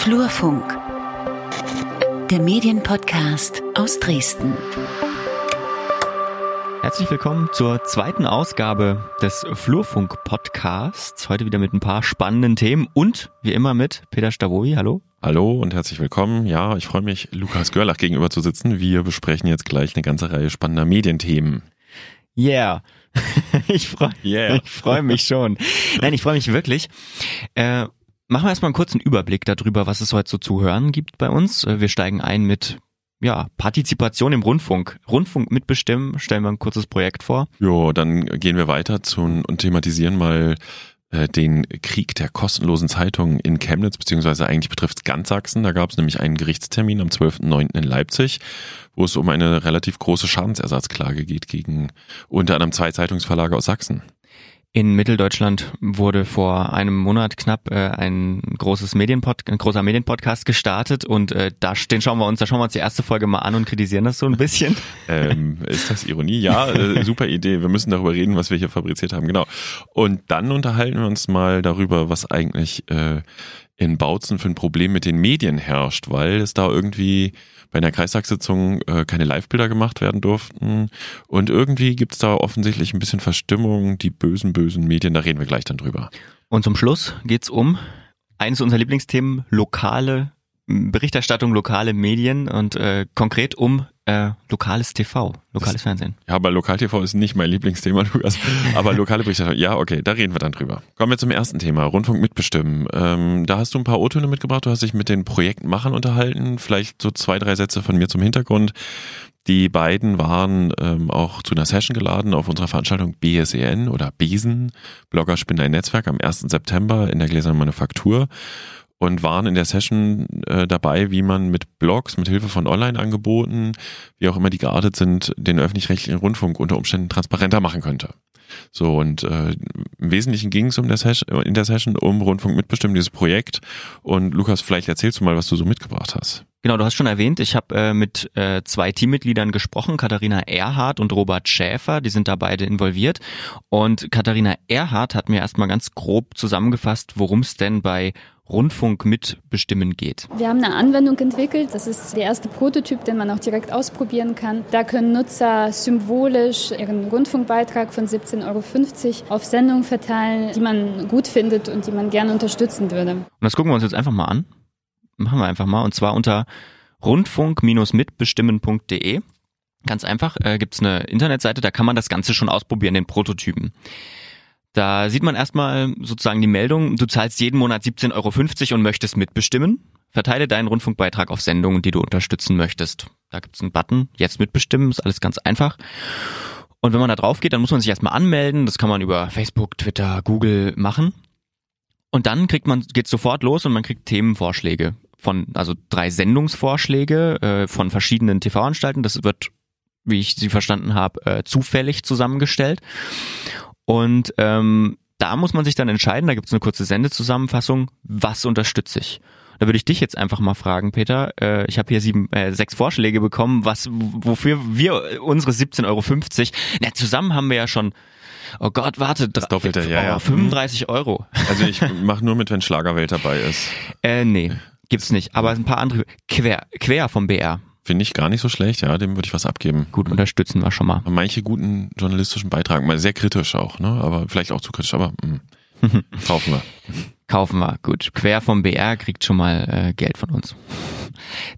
Flurfunk, der Medienpodcast aus Dresden. Herzlich willkommen zur zweiten Ausgabe des Flurfunk-Podcasts. Heute wieder mit ein paar spannenden Themen und wie immer mit Peter Stavoi. Hallo. Hallo und herzlich willkommen. Ja, ich freue mich, Lukas Görlach gegenüber zu sitzen. Wir besprechen jetzt gleich eine ganze Reihe spannender Medienthemen. Yeah. ich freue Yeah. ich freu mich schon. Nein, ich freue mich wirklich. Äh, machen wir erstmal einen kurzen Überblick darüber, was es heute so zu hören gibt bei uns. Äh, Wir steigen ein mit ja, Partizipation im Rundfunk. Rundfunk mitbestimmen, stellen wir ein kurzes Projekt vor. Jo, dann gehen wir weiter zu, und thematisieren mal äh, den Krieg der kostenlosen Zeitungen in Chemnitz, beziehungsweise eigentlich betrifft es ganz Sachsen. Da gab es nämlich einen Gerichtstermin am 12.09. in Leipzig, wo es um eine relativ große Schadensersatzklage geht gegen unter anderem zwei Zeitungsverlage aus Sachsen. In Mitteldeutschland wurde vor einem Monat knapp äh, ein großes Medienpod ein großer Medienpodcast gestartet und äh, da den schauen wir uns, da schauen wir uns die erste Folge mal an und kritisieren das so ein bisschen. Ähm, ist das Ironie? Ja, äh, super Idee. Wir müssen darüber reden, was wir hier fabriziert haben. Genau. Und dann unterhalten wir uns mal darüber, was eigentlich äh, in Bautzen für ein Problem mit den Medien herrscht, weil es da irgendwie bei einer Kreistagssitzung äh, keine Live-Bilder gemacht werden durften. Und irgendwie gibt es da offensichtlich ein bisschen Verstimmung, die bösen, bösen Medien, da reden wir gleich dann drüber. Und zum Schluss geht's um eines unserer Lieblingsthemen, lokale Berichterstattung, lokale Medien und äh, konkret um äh, lokales TV, lokales Fernsehen. Ja, aber Lokal-TV ist nicht mein Lieblingsthema, Lukas. Aber lokale Berichterstattung, ja, okay, da reden wir dann drüber. Kommen wir zum ersten Thema, Rundfunk mitbestimmen. Ähm, da hast du ein paar O-Töne mitgebracht, du hast dich mit den Projektmachern unterhalten. Vielleicht so zwei, drei Sätze von mir zum Hintergrund. Die beiden waren ähm, auch zu einer Session geladen auf unserer Veranstaltung BSEN oder Besen, Blogger Spinnen ein Netzwerk am 1. September in der Gläsernen Manufaktur und waren in der Session äh, dabei, wie man mit Blogs, mit Hilfe von Online-Angeboten, wie auch immer die geartet sind, den öffentlich-rechtlichen Rundfunk unter Umständen transparenter machen könnte. So, und äh, im Wesentlichen ging es um der Session, in der Session um Rundfunk mitbestimmen, dieses Projekt. Und Lukas, vielleicht erzählst du mal, was du so mitgebracht hast. Genau, du hast schon erwähnt, ich habe äh, mit äh, zwei Teammitgliedern gesprochen, Katharina Erhardt und Robert Schäfer, die sind da beide involviert. Und Katharina Erhardt hat mir erstmal ganz grob zusammengefasst, worum es denn bei Rundfunk mitbestimmen geht. Wir haben eine Anwendung entwickelt. Das ist der erste Prototyp, den man auch direkt ausprobieren kann. Da können Nutzer symbolisch ihren Rundfunkbeitrag von 17,50 Euro auf Sendungen verteilen, die man gut findet und die man gerne unterstützen würde. Und das gucken wir uns jetzt einfach mal an. Machen wir einfach mal. Und zwar unter rundfunk-mitbestimmen.de. Ganz einfach, äh, gibt's eine Internetseite, da kann man das Ganze schon ausprobieren, den Prototypen. Da sieht man erstmal sozusagen die Meldung, du zahlst jeden Monat 17,50 Euro und möchtest mitbestimmen. Verteile deinen Rundfunkbeitrag auf Sendungen, die du unterstützen möchtest. Da gibt's einen Button, jetzt mitbestimmen, ist alles ganz einfach. Und wenn man da drauf geht, dann muss man sich erstmal anmelden. Das kann man über Facebook, Twitter, Google machen. Und dann kriegt man, geht's sofort los und man kriegt Themenvorschläge von, also drei Sendungsvorschläge äh, von verschiedenen TV-Anstalten. Das wird, wie ich sie verstanden habe, äh, zufällig zusammengestellt. Und ähm, da muss man sich dann entscheiden, da gibt's eine kurze Sendezusammenfassung, was unterstütze ich. Da würde ich dich jetzt einfach mal fragen, Peter. Äh, ich habe hier sieben, äh, sechs Vorschläge bekommen, was, wofür wir unsere 17,50 Euro, na, zusammen haben wir ja schon, oh Gott, warte, Das Doppelte, ja, oh, ja. 35 Euro. Also ich mache nur mit, wenn Schlagerwelt dabei ist. Äh, nee, gibt's nicht. Aber ein paar andere, quer, quer vom BR. Finde ich gar nicht so schlecht, ja, dem würde ich was abgeben. Gut, unterstützen wir schon mal. Manche guten journalistischen Beiträge, mal sehr kritisch auch, ne? Aber vielleicht auch zu kritisch, aber mh, kaufen wir. Kaufen wir, gut. Quer vom BR kriegt schon mal äh, Geld von uns.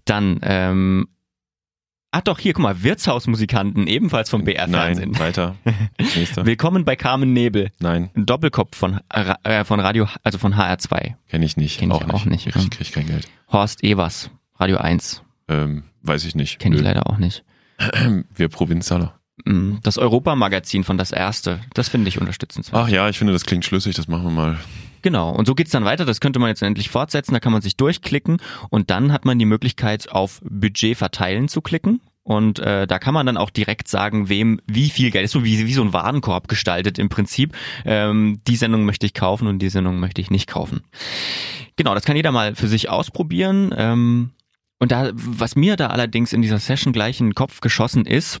Dann, ähm, ach doch, hier, guck mal, Wirtshausmusikanten, ebenfalls vom BR-Fernsehen. Nein, weiter. Nächster. Willkommen bei Carmen Nebel. Nein, Ein Doppelkopf von, äh, von Radio, also von HR2. kenne ich nicht. Kenn ich auch nicht. Ich krieg kein Geld. Horst Evers, Radio 1. Ähm, weiß ich nicht. Kenne ich leider auch nicht. Wir Provinzialer. Mm, Das Europamagazin von Das Erste, das finde ich unterstützenswert. Ach ja, ich finde, das klingt schlüssig, das machen wir mal. Genau, und so geht's dann weiter. Das könnte man jetzt endlich fortsetzen. Da kann man sich durchklicken und dann hat man die Möglichkeit, auf Budget verteilen zu klicken. Und äh, da kann man dann auch direkt sagen, wem wie viel Geld ist so wie, wie so ein Warenkorb gestaltet im Prinzip. Ähm, die Sendung möchte ich kaufen und die Sendung möchte ich nicht kaufen. Genau, das kann jeder mal für sich ausprobieren. Ähm, und da, was mir da allerdings in dieser Session gleich in den Kopf geschossen ist,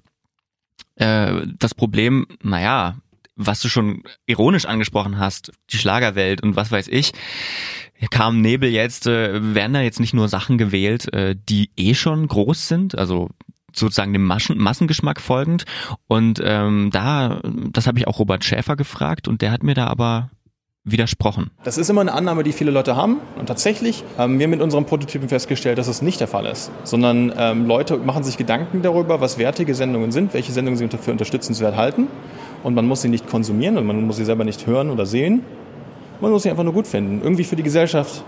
äh, das Problem, naja, was du schon ironisch angesprochen hast, die Schlagerwelt und was weiß ich, kam Nebel jetzt, äh, werden da jetzt nicht nur Sachen gewählt, äh, die eh schon groß sind, also sozusagen dem Maschen, Massengeschmack folgend. Und ähm, da, das habe ich auch Robert Schäfer gefragt und der hat mir da aber widersprochen. Das ist immer eine Annahme, die viele Leute haben. Und tatsächlich haben wir mit unseren Prototypen festgestellt, dass es nicht der Fall ist. Sondern ähm, Leute machen sich Gedanken darüber, was wertige Sendungen sind, welche Sendungen sie für unterstützenswert halten. Und man muss sie nicht konsumieren und man muss sie selber nicht hören oder sehen. Man muss sie einfach nur gut finden. Irgendwie für die Gesellschaft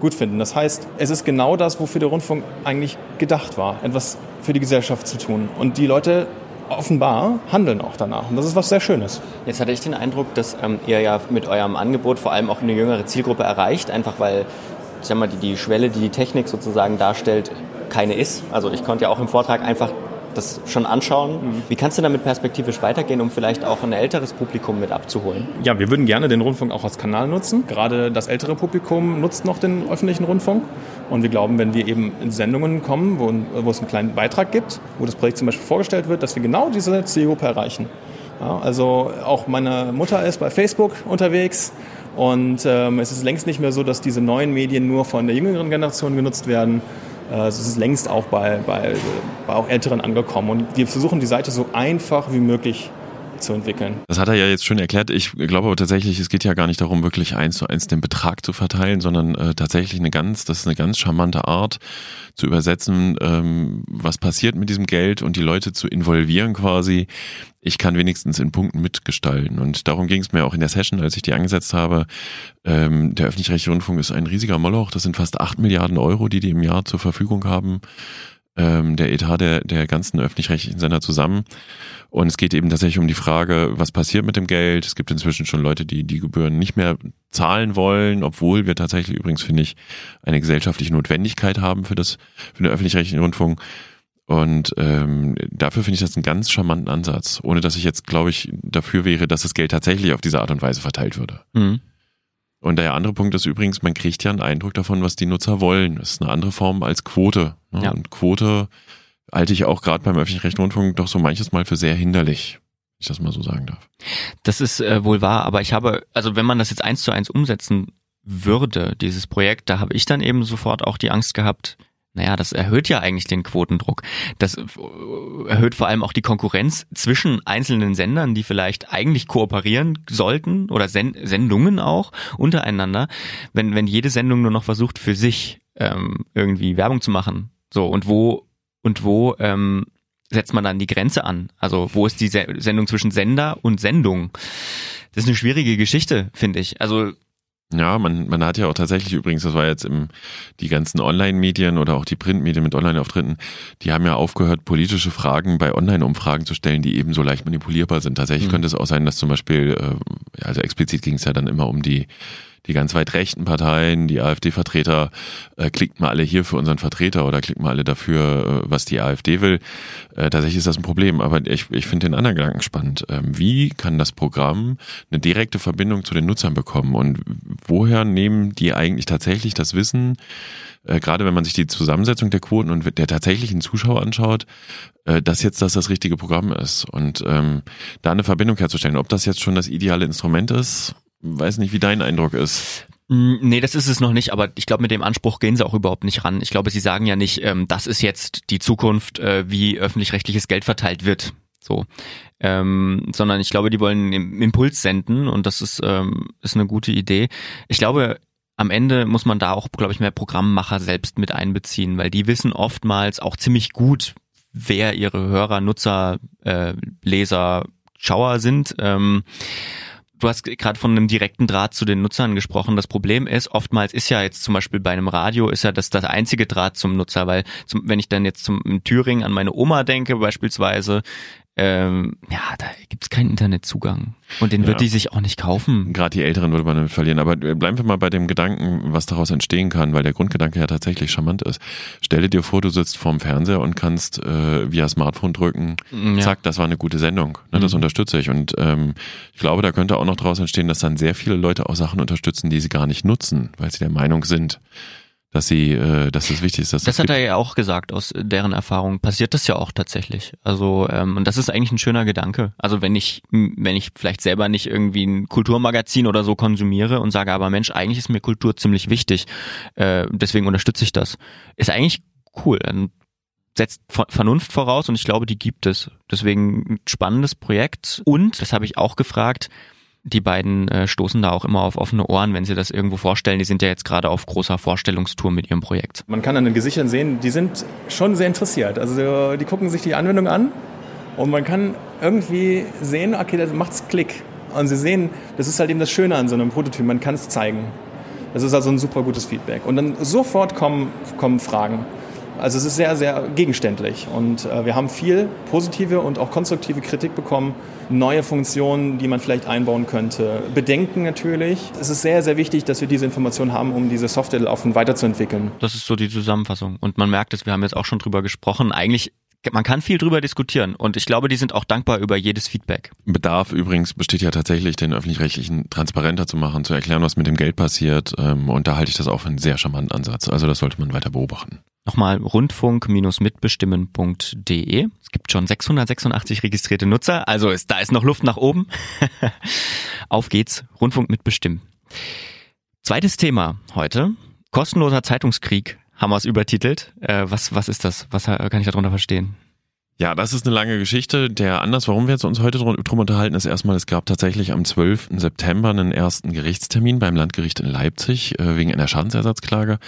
gut finden. Das heißt, es ist genau das, wofür der Rundfunk eigentlich gedacht war. Etwas für die Gesellschaft zu tun. Und die Leute offenbar handeln auch danach. Und das ist was sehr Schönes. Jetzt hatte ich den Eindruck, dass ähm, ihr ja mit eurem Angebot vor allem auch eine jüngere Zielgruppe erreicht, einfach weil ich sag mal, die, die Schwelle, die die Technik sozusagen darstellt, keine ist. Also ich konnte ja auch im Vortrag einfach das schon anschauen. Mhm. Wie kannst du damit perspektivisch weitergehen, um vielleicht auch ein älteres Publikum mit abzuholen? Ja, wir würden gerne den Rundfunk auch als Kanal nutzen. Gerade das ältere Publikum nutzt noch den öffentlichen Rundfunk. Und wir glauben, wenn wir eben in Sendungen kommen, wo, wo es einen kleinen Beitrag gibt, wo das Projekt zum Beispiel vorgestellt wird, dass wir genau diese Zielgruppe erreichen. Ja, also auch meine Mutter ist bei Facebook unterwegs und ähm, es ist längst nicht mehr so, dass diese neuen Medien nur von der jüngeren Generation genutzt werden, äh, es ist längst auch bei, bei, bei auch Älteren angekommen. Und wir versuchen die Seite so einfach wie möglich zu entwickeln. Das hat er ja jetzt schon erklärt. Ich glaube aber tatsächlich, es geht ja gar nicht darum, wirklich eins zu eins den Betrag zu verteilen, sondern äh, tatsächlich eine ganz, das ist eine ganz charmante Art zu übersetzen, ähm, was passiert mit diesem Geld und die Leute zu involvieren quasi. Ich kann wenigstens in Punkten mitgestalten. Und darum ging es mir auch in der Session, als ich die angesetzt habe. Ähm, der öffentlich-rechtliche Rundfunk ist ein riesiger Moloch. Das sind fast acht Milliarden Euro, die die im Jahr zur Verfügung haben ähm, der Etat der, der ganzen öffentlich-rechtlichen Sender zusammen. Und es geht eben tatsächlich um die Frage, was passiert mit dem Geld. Es gibt inzwischen schon Leute, die die Gebühren nicht mehr zahlen wollen, obwohl wir tatsächlich übrigens, finde ich, eine gesellschaftliche Notwendigkeit haben für das, für den öffentlich-rechtlichen Rundfunk. Und ähm, dafür finde ich das einen ganz charmanten Ansatz, ohne dass ich jetzt, glaube ich, dafür wäre, dass das Geld tatsächlich auf diese Art und Weise verteilt würde. Mhm. Und der andere Punkt ist übrigens, man kriegt ja einen Eindruck davon, was die Nutzer wollen. Das ist eine andere Form als Quote. Ne? Ja. Und Quote halte ich auch gerade beim öffentlich-rechtlichen Rundfunk doch so manches Mal für sehr hinderlich, wenn ich das mal so sagen darf. Das ist äh, wohl wahr, aber ich habe, also wenn man das jetzt eins zu eins umsetzen würde, dieses Projekt, da habe ich dann eben sofort auch die Angst gehabt, naja, das erhöht ja eigentlich den Quotendruck. Das äh, erhöht vor allem auch die Konkurrenz zwischen einzelnen Sendern, die vielleicht eigentlich kooperieren sollten oder Sen Sendungen auch untereinander, wenn, wenn jede Sendung nur noch versucht, für sich ähm, irgendwie Werbung zu machen. So, und wo, und wo ähm, setzt man dann die Grenze an? Also wo ist die Sendung zwischen Sender und Sendung? Das ist eine schwierige Geschichte, finde ich. Also ja, man, man hat ja auch tatsächlich übrigens, das war jetzt im, die ganzen Online-Medien oder auch die Printmedien mit Online-Auftritten, die haben ja aufgehört, politische Fragen bei Online-Umfragen zu stellen, die eben so leicht manipulierbar sind. Tatsächlich mhm. könnte es auch sein, dass zum Beispiel, äh, also explizit ging es ja dann immer um die die ganz weit rechten Parteien, die AfD-Vertreter, äh, klickt mal alle hier für unseren Vertreter oder klickt mal alle dafür, äh, was die AfD will. Äh, tatsächlich ist das ein Problem, aber ich, ich finde den anderen Gedanken spannend. Ähm, wie kann das Programm eine direkte Verbindung zu den Nutzern bekommen und woher nehmen die eigentlich tatsächlich das Wissen, äh, gerade wenn man sich die Zusammensetzung der Quoten und der tatsächlichen Zuschauer anschaut, äh, dass jetzt das das richtige Programm ist und ähm, da eine Verbindung herzustellen. Ob das jetzt schon das ideale Instrument ist, weiß nicht, wie dein Eindruck ist. Mm, nee, das ist es noch nicht, aber ich glaube, mit dem Anspruch gehen sie auch überhaupt nicht ran. Ich glaube, sie sagen ja nicht, ähm, das ist jetzt die Zukunft, äh, wie öffentlich-rechtliches Geld verteilt wird. So. Ähm, sondern ich glaube, die wollen einen Impuls senden und das ist, ähm, ist eine gute Idee. Ich glaube, am Ende muss man da auch, glaube ich, mehr Programmmacher selbst mit einbeziehen, weil die wissen oftmals auch ziemlich gut, wer ihre Hörer, Nutzer, äh, Leser, Schauer sind. Ähm, Du hast gerade von einem direkten Draht zu den Nutzern gesprochen. Das Problem ist, oftmals ist ja jetzt zum Beispiel bei einem Radio ist ja das das einzige Draht zum Nutzer, weil zum, wenn ich dann jetzt zum in Thüringen an meine Oma denke beispielsweise, ähm, ja, da gibt's keinen Internetzugang. Und den ja. wird die sich auch nicht kaufen. Gerade die Älteren würde man damit verlieren. Aber bleiben wir mal bei dem Gedanken, was daraus entstehen kann, weil der Grundgedanke ja tatsächlich charmant ist. Stelle dir vor, du sitzt vorm Fernseher und kannst äh, via Smartphone drücken, mm, ja. zack, das war eine gute Sendung. Ne, das mhm. unterstütze ich. Und ähm, ich glaube, da könnte auch noch daraus entstehen, dass dann sehr viele Leute auch Sachen unterstützen, die sie gar nicht nutzen, weil sie der Meinung sind, dass sie, äh, dass es wichtig ist, dass Das es hat er ja auch gesagt, aus deren Erfahrung passiert das ja auch tatsächlich. Also ähm, und das ist eigentlich ein schöner Gedanke. Also wenn ich wenn ich vielleicht selber nicht irgendwie ein Kulturmagazin oder so konsumiere und sage, aber Mensch, eigentlich ist mir Kultur ziemlich wichtig, äh, deswegen unterstütze ich das, ist eigentlich cool. Dann setzt Ver- Vernunft voraus und ich glaube, die gibt es. Deswegen ein spannendes Projekt und das habe ich auch gefragt. Die beiden äh, stoßen da auch immer auf offene Ohren, wenn sie das irgendwo vorstellen. Die sind ja jetzt gerade auf großer Vorstellungstour mit ihrem Projekt. Man kann an den Gesichtern sehen, die sind schon sehr interessiert. Also die gucken sich die Anwendung an und man kann irgendwie sehen, okay, da macht's Klick. Und sie sehen, das ist halt eben das Schöne an so einem Prototyp, man kann es zeigen. Das ist also ein super gutes Feedback. Und dann sofort kommen, kommen Fragen. Also es ist sehr, sehr gegenständlich. Und äh, wir haben viel positive und auch konstruktive Kritik bekommen. Neue Funktionen, die man vielleicht einbauen könnte. Bedenken natürlich. Es ist sehr, sehr wichtig, dass wir diese Informationen haben, um diese Software offen weiterzuentwickeln. Das ist so die Zusammenfassung. Und man merkt es, wir haben jetzt auch schon drüber gesprochen. Eigentlich, man kann viel drüber diskutieren. Und ich glaube, die sind auch dankbar über jedes Feedback. Bedarf übrigens besteht ja tatsächlich, den öffentlich-rechtlichen transparenter zu machen, zu erklären, was mit dem Geld passiert. Ähm, und da halte ich das auch für einen sehr charmanten Ansatz. Also das sollte man weiter beobachten. Nochmal rundfunk-mitbestimmen.de. Es gibt schon 686 registrierte Nutzer, also ist, da ist noch Luft nach oben. Auf geht's, Rundfunk mitbestimmen. Zweites Thema heute, kostenloser Zeitungskrieg, haben wir es übertitelt. Äh, was, was ist das? Was äh, kann ich darunter verstehen? Ja, das ist eine lange Geschichte. Der Anlass, warum wir uns heute drum, drum unterhalten, ist erstmal, es gab tatsächlich am 12. September einen ersten Gerichtstermin beim Landgericht in Leipzig äh, wegen einer Schadensersatzklage.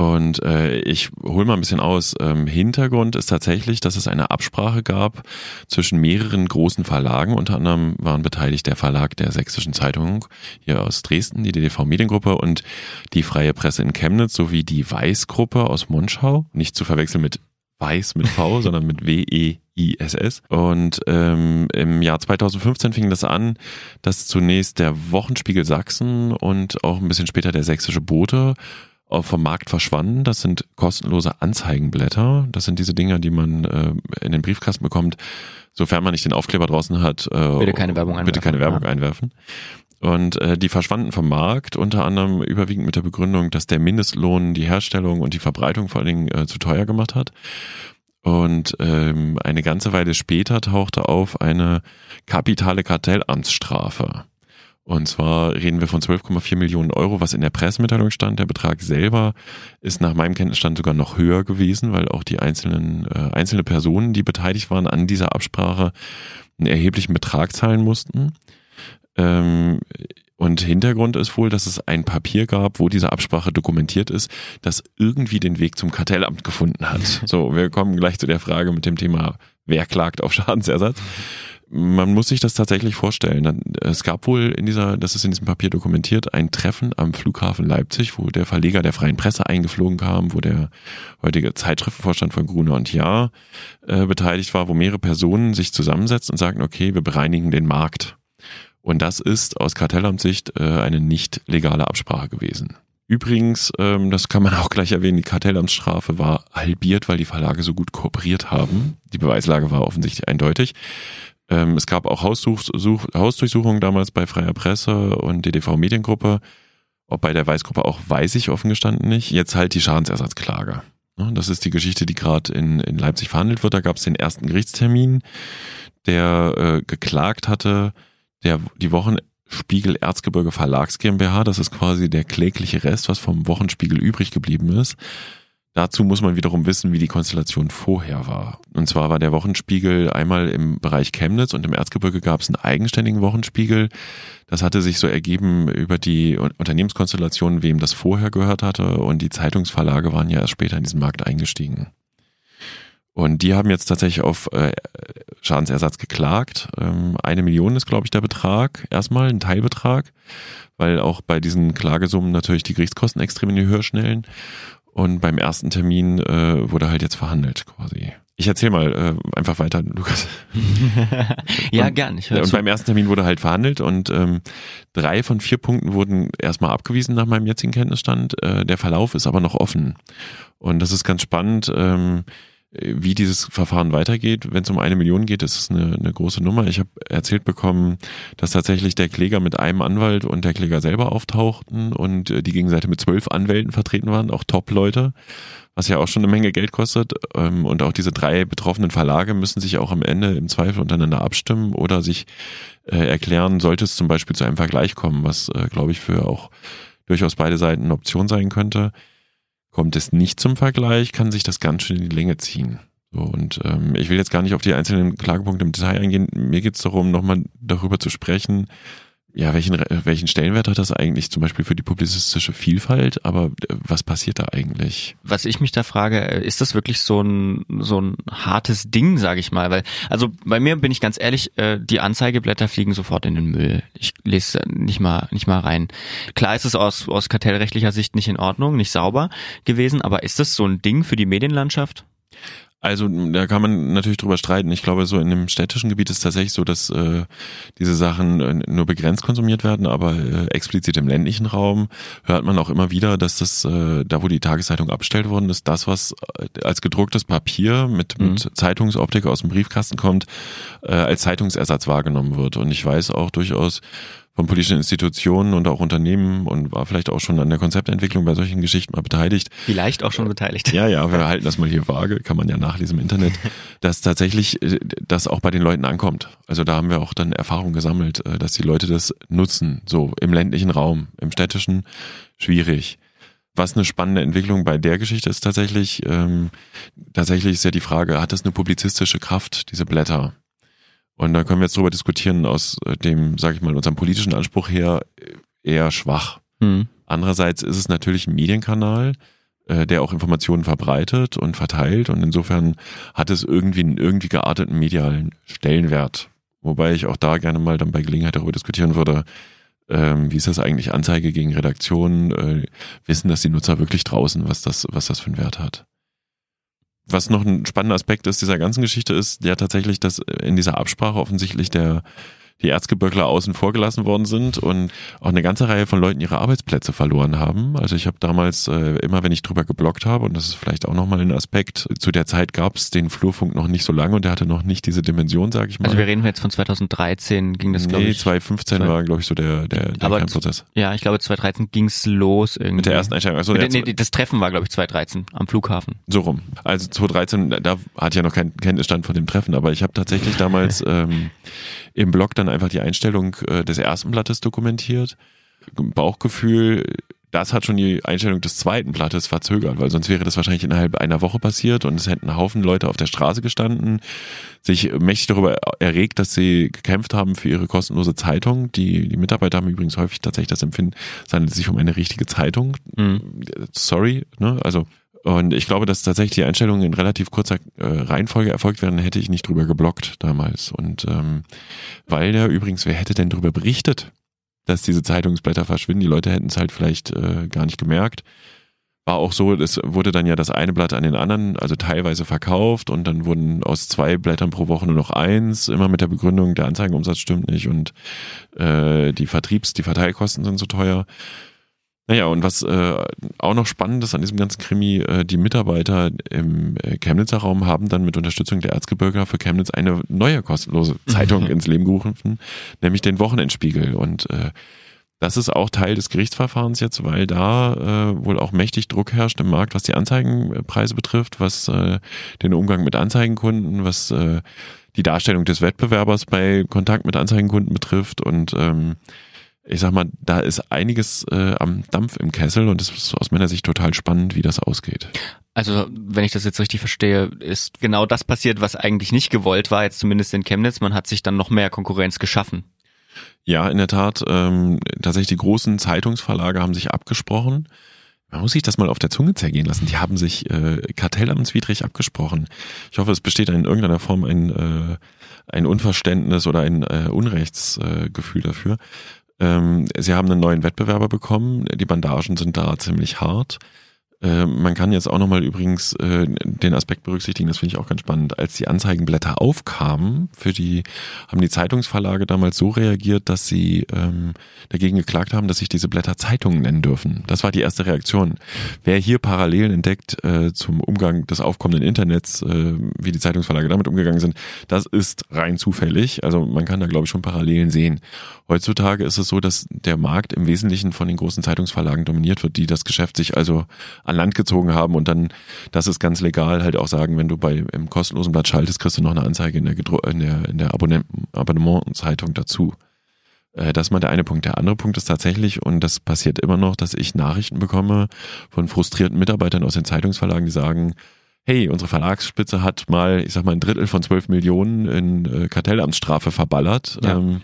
Und äh, ich hole mal ein bisschen aus. Ähm, Hintergrund ist tatsächlich, dass es eine Absprache gab zwischen mehreren großen Verlagen. Unter anderem waren beteiligt der Verlag der Sächsischen Zeitung hier aus Dresden, die DDV Mediengruppe und die Freie Presse in Chemnitz sowie die Weiß-Gruppe aus Monschau. Nicht zu verwechseln mit Weiß mit V, sondern mit W-E-I-S-S. Und ähm, im Jahr 2015 fing das an, dass zunächst der Wochenspiegel Sachsen und auch ein bisschen später der Sächsische Bote vom Markt verschwanden. Das sind kostenlose Anzeigenblätter. Das sind diese Dinger, die man äh, in den Briefkasten bekommt, sofern man nicht den Aufkleber draußen hat. Äh, Bitte keine Werbung Bitte einwerfen. keine Werbung Ja. einwerfen. Und äh, die verschwanden vom Markt, unter anderem überwiegend mit der Begründung, dass der Mindestlohn die Herstellung und die Verbreitung vor allen Dingen äh, zu teuer gemacht hat. Und ähm, eine ganze Weile später tauchte auf eine kapitale Kartellamtsstrafe. Und zwar reden wir von 12,4 Millionen Euro, was in der Pressemitteilung stand. Der Betrag selber ist nach meinem Kenntnisstand sogar noch höher gewesen, weil auch die einzelnen äh, einzelne Personen, die beteiligt waren an dieser Absprache, einen erheblichen Betrag zahlen mussten. Ähm, und Hintergrund ist wohl, dass es ein Papier gab, wo diese Absprache dokumentiert ist, das irgendwie den Weg zum Kartellamt gefunden hat. So, wir kommen gleich zu der Frage mit dem Thema, wer klagt auf Schadensersatz. Man muss sich das tatsächlich vorstellen. Es gab wohl in dieser, das ist in diesem Papier dokumentiert, ein Treffen am Flughafen Leipzig, wo der Verleger der Freien Presse eingeflogen kam, wo der heutige Zeitschriftenvorstand von Gruner und Jahr äh, beteiligt war, wo mehrere Personen sich zusammensetzen und sagen, okay, wir bereinigen den Markt. Und das ist aus Kartellamtssicht äh, eine nicht legale Absprache gewesen. Übrigens, ähm, das kann man auch gleich erwähnen, die Kartellamtsstrafe war halbiert, weil die Verlage so gut kooperiert haben. Die Beweislage war offensichtlich eindeutig. Ähm, es gab auch Haussuch, Such, Hausdurchsuchungen damals bei Freier Presse und DDV Mediengruppe. Ob bei der Weißgruppe auch, weiß ich offen gestanden nicht. Jetzt halt die Schadensersatzklage. Ne, Das ist die Geschichte, die gerade in, in Leipzig verhandelt wird. Da gab es den ersten Gerichtstermin, der äh, geklagt hatte, der die Wochenspiegel Erzgebirge Verlags GmbH, das ist quasi der klägliche Rest, was vom Wochenspiegel übrig geblieben ist. Dazu muss man wiederum wissen, wie die Konstellation vorher war. Und zwar war der Wochenspiegel einmal im Bereich Chemnitz und im Erzgebirge gab es einen eigenständigen Wochenspiegel. Das hatte sich so ergeben über die Unternehmenskonstellation, wem das vorher gehört hatte. Und die Zeitungsverlage waren ja erst später in diesen Markt eingestiegen. Und die haben jetzt tatsächlich auf äh, Schadensersatz geklagt. Ähm, eine Million ist, glaube ich, der Betrag. Erstmal ein Teilbetrag, weil auch bei diesen Klagesummen natürlich die Gerichtskosten extrem in die Höhe schnellen. Und beim ersten Termin äh, wurde halt jetzt verhandelt quasi. Ich erzähl mal äh, einfach weiter, Lukas. ja, Und- gern. Ich und zu. beim ersten Termin wurde halt verhandelt und ähm, drei von vier Punkten wurden erstmal abgewiesen nach meinem jetzigen Kenntnisstand. Äh, der Verlauf ist aber noch offen. Und das ist ganz spannend. Ähm, wie dieses Verfahren weitergeht. Wenn es um eine Million geht, ist es eine, eine große Nummer. Ich habe erzählt bekommen, dass tatsächlich der Kläger mit einem Anwalt und der Kläger selber auftauchten und äh, die Gegenseite mit zwölf Anwälten vertreten waren, auch Top-Leute, was ja auch schon eine Menge Geld kostet. Ähm, und auch diese drei betroffenen Verlage müssen sich auch am Ende im Zweifel untereinander abstimmen oder sich äh, erklären, sollte es zum Beispiel zu einem Vergleich kommen, was, äh, glaube ich, für auch durchaus beide Seiten eine Option sein könnte. Kommt es nicht zum Vergleich, kann sich das ganz schön in die Länge ziehen. So, und ähm, ich will jetzt gar nicht auf die einzelnen Klagepunkte im Detail eingehen. Mir geht es darum, nochmal darüber zu sprechen, ja, welchen, welchen Stellenwert hat das eigentlich zum Beispiel für die publizistische Vielfalt? Aber äh, was passiert da eigentlich? Was ich mich da frage, äh, ist das wirklich so ein so ein hartes Ding, sage ich mal? Weil also bei mir bin ich ganz ehrlich, äh, die Anzeigeblätter fliegen sofort in den Müll. Ich lese nicht mal nicht mal rein. Klar ist es aus aus kartellrechtlicher Sicht nicht in Ordnung, nicht sauber gewesen, aber ist das so ein Ding für die Medienlandschaft? Also da kann man natürlich drüber streiten. Ich glaube, so in dem städtischen Gebiet ist es tatsächlich so, dass äh, diese Sachen äh, nur begrenzt konsumiert werden, aber äh, explizit im ländlichen Raum hört man auch immer wieder, dass das, äh, da wo die Tageszeitung abgestellt worden ist, das, was äh, als gedrucktes Papier mit, mhm. mit Zeitungsoptik aus dem Briefkasten kommt, äh, als Zeitungsersatz wahrgenommen wird. Und ich weiß auch durchaus von politischen Institutionen und auch Unternehmen und war vielleicht auch schon an der Konzeptentwicklung bei solchen Geschichten mal beteiligt. Vielleicht auch schon beteiligt. Ja, ja, wir halten das mal hier vage, kann man ja nachlesen im Internet, dass tatsächlich äh, das auch bei den Leuten ankommt. Also da haben wir auch dann Erfahrung gesammelt, äh, dass die Leute das nutzen, so im ländlichen Raum, im städtischen schwierig. Was eine spannende Entwicklung bei der Geschichte ist tatsächlich, ähm, tatsächlich ist ja die Frage, hat das eine publizistische Kraft, diese Blätter? Und da können wir jetzt darüber diskutieren, aus äh, dem, sage ich mal, unserem politischen Anspruch her äh, eher schwach. Mhm. Andererseits ist es natürlich ein Medienkanal, äh, der auch Informationen verbreitet und verteilt und insofern hat es irgendwie einen irgendwie gearteten medialen Stellenwert. Wobei ich auch da gerne mal dann bei Gelegenheit darüber diskutieren würde, ähm, wie ist das eigentlich Anzeige gegen Redaktionen, äh, wissen das die Nutzer wirklich draußen, was das, was das für einen Wert hat was noch ein spannender Aspekt ist dieser ganzen Geschichte ist ja tatsächlich, dass in dieser Absprache offensichtlich der die Erzgebirgler außen vor gelassen worden sind und auch eine ganze Reihe von Leuten ihre Arbeitsplätze verloren haben. Also ich habe damals äh, immer, wenn ich drüber geblockt habe, und das ist vielleicht auch nochmal ein Aspekt, zu der Zeit gab es den Flurfunk noch nicht so lange und der hatte noch nicht diese Dimension, sage ich mal. Also wir reden jetzt von 2013, ging das, glaube nee, ich. 2015 zwei, war, glaube ich, so der, der, der Prozess. Ja, ich glaube 2013 ging's los irgendwie. Mit der ersten Einstellung. Also Mit, nee, das Treffen war, glaube ich, 2013 am Flughafen. So rum. Also 2013, da hatte ich ja noch keinen Kenntnisstand von dem Treffen, aber ich habe tatsächlich damals ähm, im Blog dann einfach die Einstellung äh, des ersten Blattes dokumentiert. Bauchgefühl, das hat schon die Einstellung des zweiten Blattes verzögert, weil sonst wäre das wahrscheinlich innerhalb einer Woche passiert und es hätten Haufen Leute auf der Straße gestanden, sich mächtig darüber erregt, dass sie gekämpft haben für ihre kostenlose Zeitung. Die, die Mitarbeiter haben übrigens häufig tatsächlich das Empfinden, es handelt sich um eine richtige Zeitung. Mhm. Sorry, ne? Also und ich glaube, dass tatsächlich die Einstellungen in relativ kurzer äh, Reihenfolge erfolgt wären, hätte ich nicht drüber geblockt damals. Und ähm, weil ja übrigens, wer hätte denn drüber berichtet, dass diese Zeitungsblätter verschwinden? Die Leute hätten es halt vielleicht äh, gar nicht gemerkt. War auch so, es wurde dann ja das eine Blatt an den anderen, also teilweise verkauft und dann wurden aus zwei Blättern pro Woche nur noch eins, immer mit der Begründung, der Anzeigenumsatz stimmt nicht und äh, die Vertriebs-, die Verteilkosten sind so teuer. Naja, und was äh, auch noch spannend ist an diesem ganzen Krimi, äh, die Mitarbeiter im äh, Chemnitzer Raum haben dann mit Unterstützung der Erzgebirger für Chemnitz eine neue kostenlose Zeitung ins Leben gerufen, nämlich den Wochenendspiegel. Und äh, das ist auch Teil des Gerichtsverfahrens jetzt, weil da äh, wohl auch mächtig Druck herrscht im Markt, was die Anzeigenpreise betrifft, was äh, den Umgang mit Anzeigenkunden, was äh, die Darstellung des Wettbewerbers bei Kontakt mit Anzeigenkunden betrifft und ähm, ich sag mal, da ist einiges äh, am Dampf im Kessel und es ist aus meiner Sicht total spannend, wie das ausgeht. Also, wenn ich das jetzt richtig verstehe, ist genau das passiert, was eigentlich nicht gewollt war, jetzt zumindest in Chemnitz. Man hat sich dann noch mehr Konkurrenz geschaffen. Ja, in der Tat. Ähm, tatsächlich die großen Zeitungsverlage haben sich abgesprochen. Man muss sich das mal auf der Zunge zergehen lassen. Die haben sich äh, kartellamtswidrig abgesprochen. Ich hoffe, es besteht in irgendeiner Form ein, äh, ein Unverständnis oder ein äh, Unrechtsgefühl dafür. Ähm, sie haben einen neuen Wettbewerber bekommen. Die Bandagen sind da ziemlich hart. Äh, man kann jetzt auch nochmal übrigens äh, den Aspekt berücksichtigen, das finde ich auch ganz spannend. Als die Anzeigenblätter aufkamen, für die haben die Zeitungsverlage damals so reagiert, dass sie ähm, dagegen geklagt haben, dass sich diese Blätter Zeitungen nennen dürfen. Das war die erste Reaktion. Wer hier Parallelen entdeckt äh, zum Umgang des aufkommenden Internets, äh, wie die Zeitungsverlage damit umgegangen sind, das ist rein zufällig. Also man kann da glaube ich schon Parallelen sehen. Heutzutage ist es so, dass der Markt im Wesentlichen von den großen Zeitungsverlagen dominiert wird, die das Geschäft sich also an Land gezogen haben und dann, das ist ganz legal, halt auch sagen, wenn du bei im kostenlosen Blatt schaltest, kriegst du noch eine Anzeige in der, in der, in der Abonnementzeitung dazu. Äh, das ist mal der eine Punkt. Der andere Punkt ist tatsächlich, und das passiert immer noch, dass ich Nachrichten bekomme von frustrierten Mitarbeitern aus den Zeitungsverlagen, die sagen, hey, unsere Verlagsspitze hat mal, ich sag mal, ein Drittel von zwölf Millionen in äh, Kartellamtsstrafe verballert. Ja. Ähm,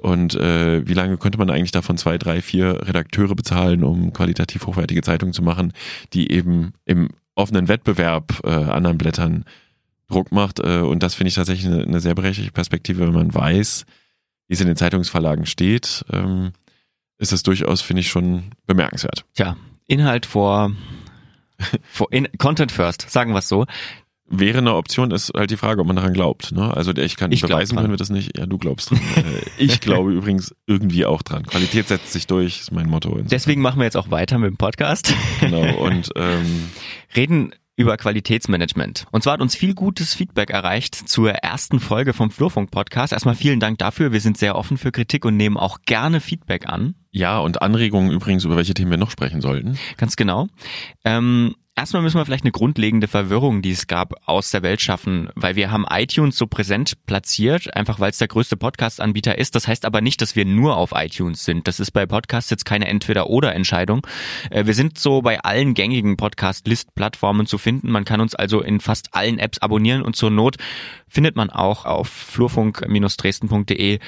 und äh, wie lange könnte man eigentlich davon zwei, drei, vier Redakteure bezahlen, um qualitativ hochwertige Zeitungen zu machen, die eben im offenen Wettbewerb äh, anderen Blättern Druck macht? Äh, und das finde ich tatsächlich eine, eine, sehr berechtigte Perspektive, wenn man weiß, wie es in den Zeitungsverlagen steht. Ähm, ist es durchaus, finde ich, schon bemerkenswert. Tja, Inhalt vor in, Content first, sagen wir es so. Wäre eine Option, ist halt die Frage, ob man daran glaubt. Ne? Also ich kann ich beweisen, können wir das nicht. Ja, du glaubst dran. Äh, ich glaube übrigens irgendwie auch dran. Qualität setzt sich durch, ist mein Motto. Deswegen machen wir jetzt auch weiter mit dem Podcast. Genau. Und ähm, reden über Qualitätsmanagement. Und zwar hat uns viel gutes Feedback erreicht zur ersten Folge vom Flurfunk Podcast. Erstmal vielen Dank dafür. Wir sind sehr offen für Kritik und nehmen auch gerne Feedback an. Ja, und Anregungen übrigens, über welche Themen wir noch sprechen sollten. Ganz genau. Ähm, Erstmal müssen wir vielleicht eine grundlegende Verwirrung, die es gab, aus der Welt schaffen, weil wir haben iTunes so präsent platziert, einfach weil es der größte Podcast-Anbieter ist. Das heißt aber nicht, dass wir nur auf iTunes sind. Das ist bei Podcasts jetzt keine Entweder-Oder-Entscheidung. Äh, wir sind so bei allen gängigen Podcast-List-Plattformen zu finden. Man kann uns also in fast allen Apps abonnieren und zur Not findet man auch auf flurfunk-dresden.de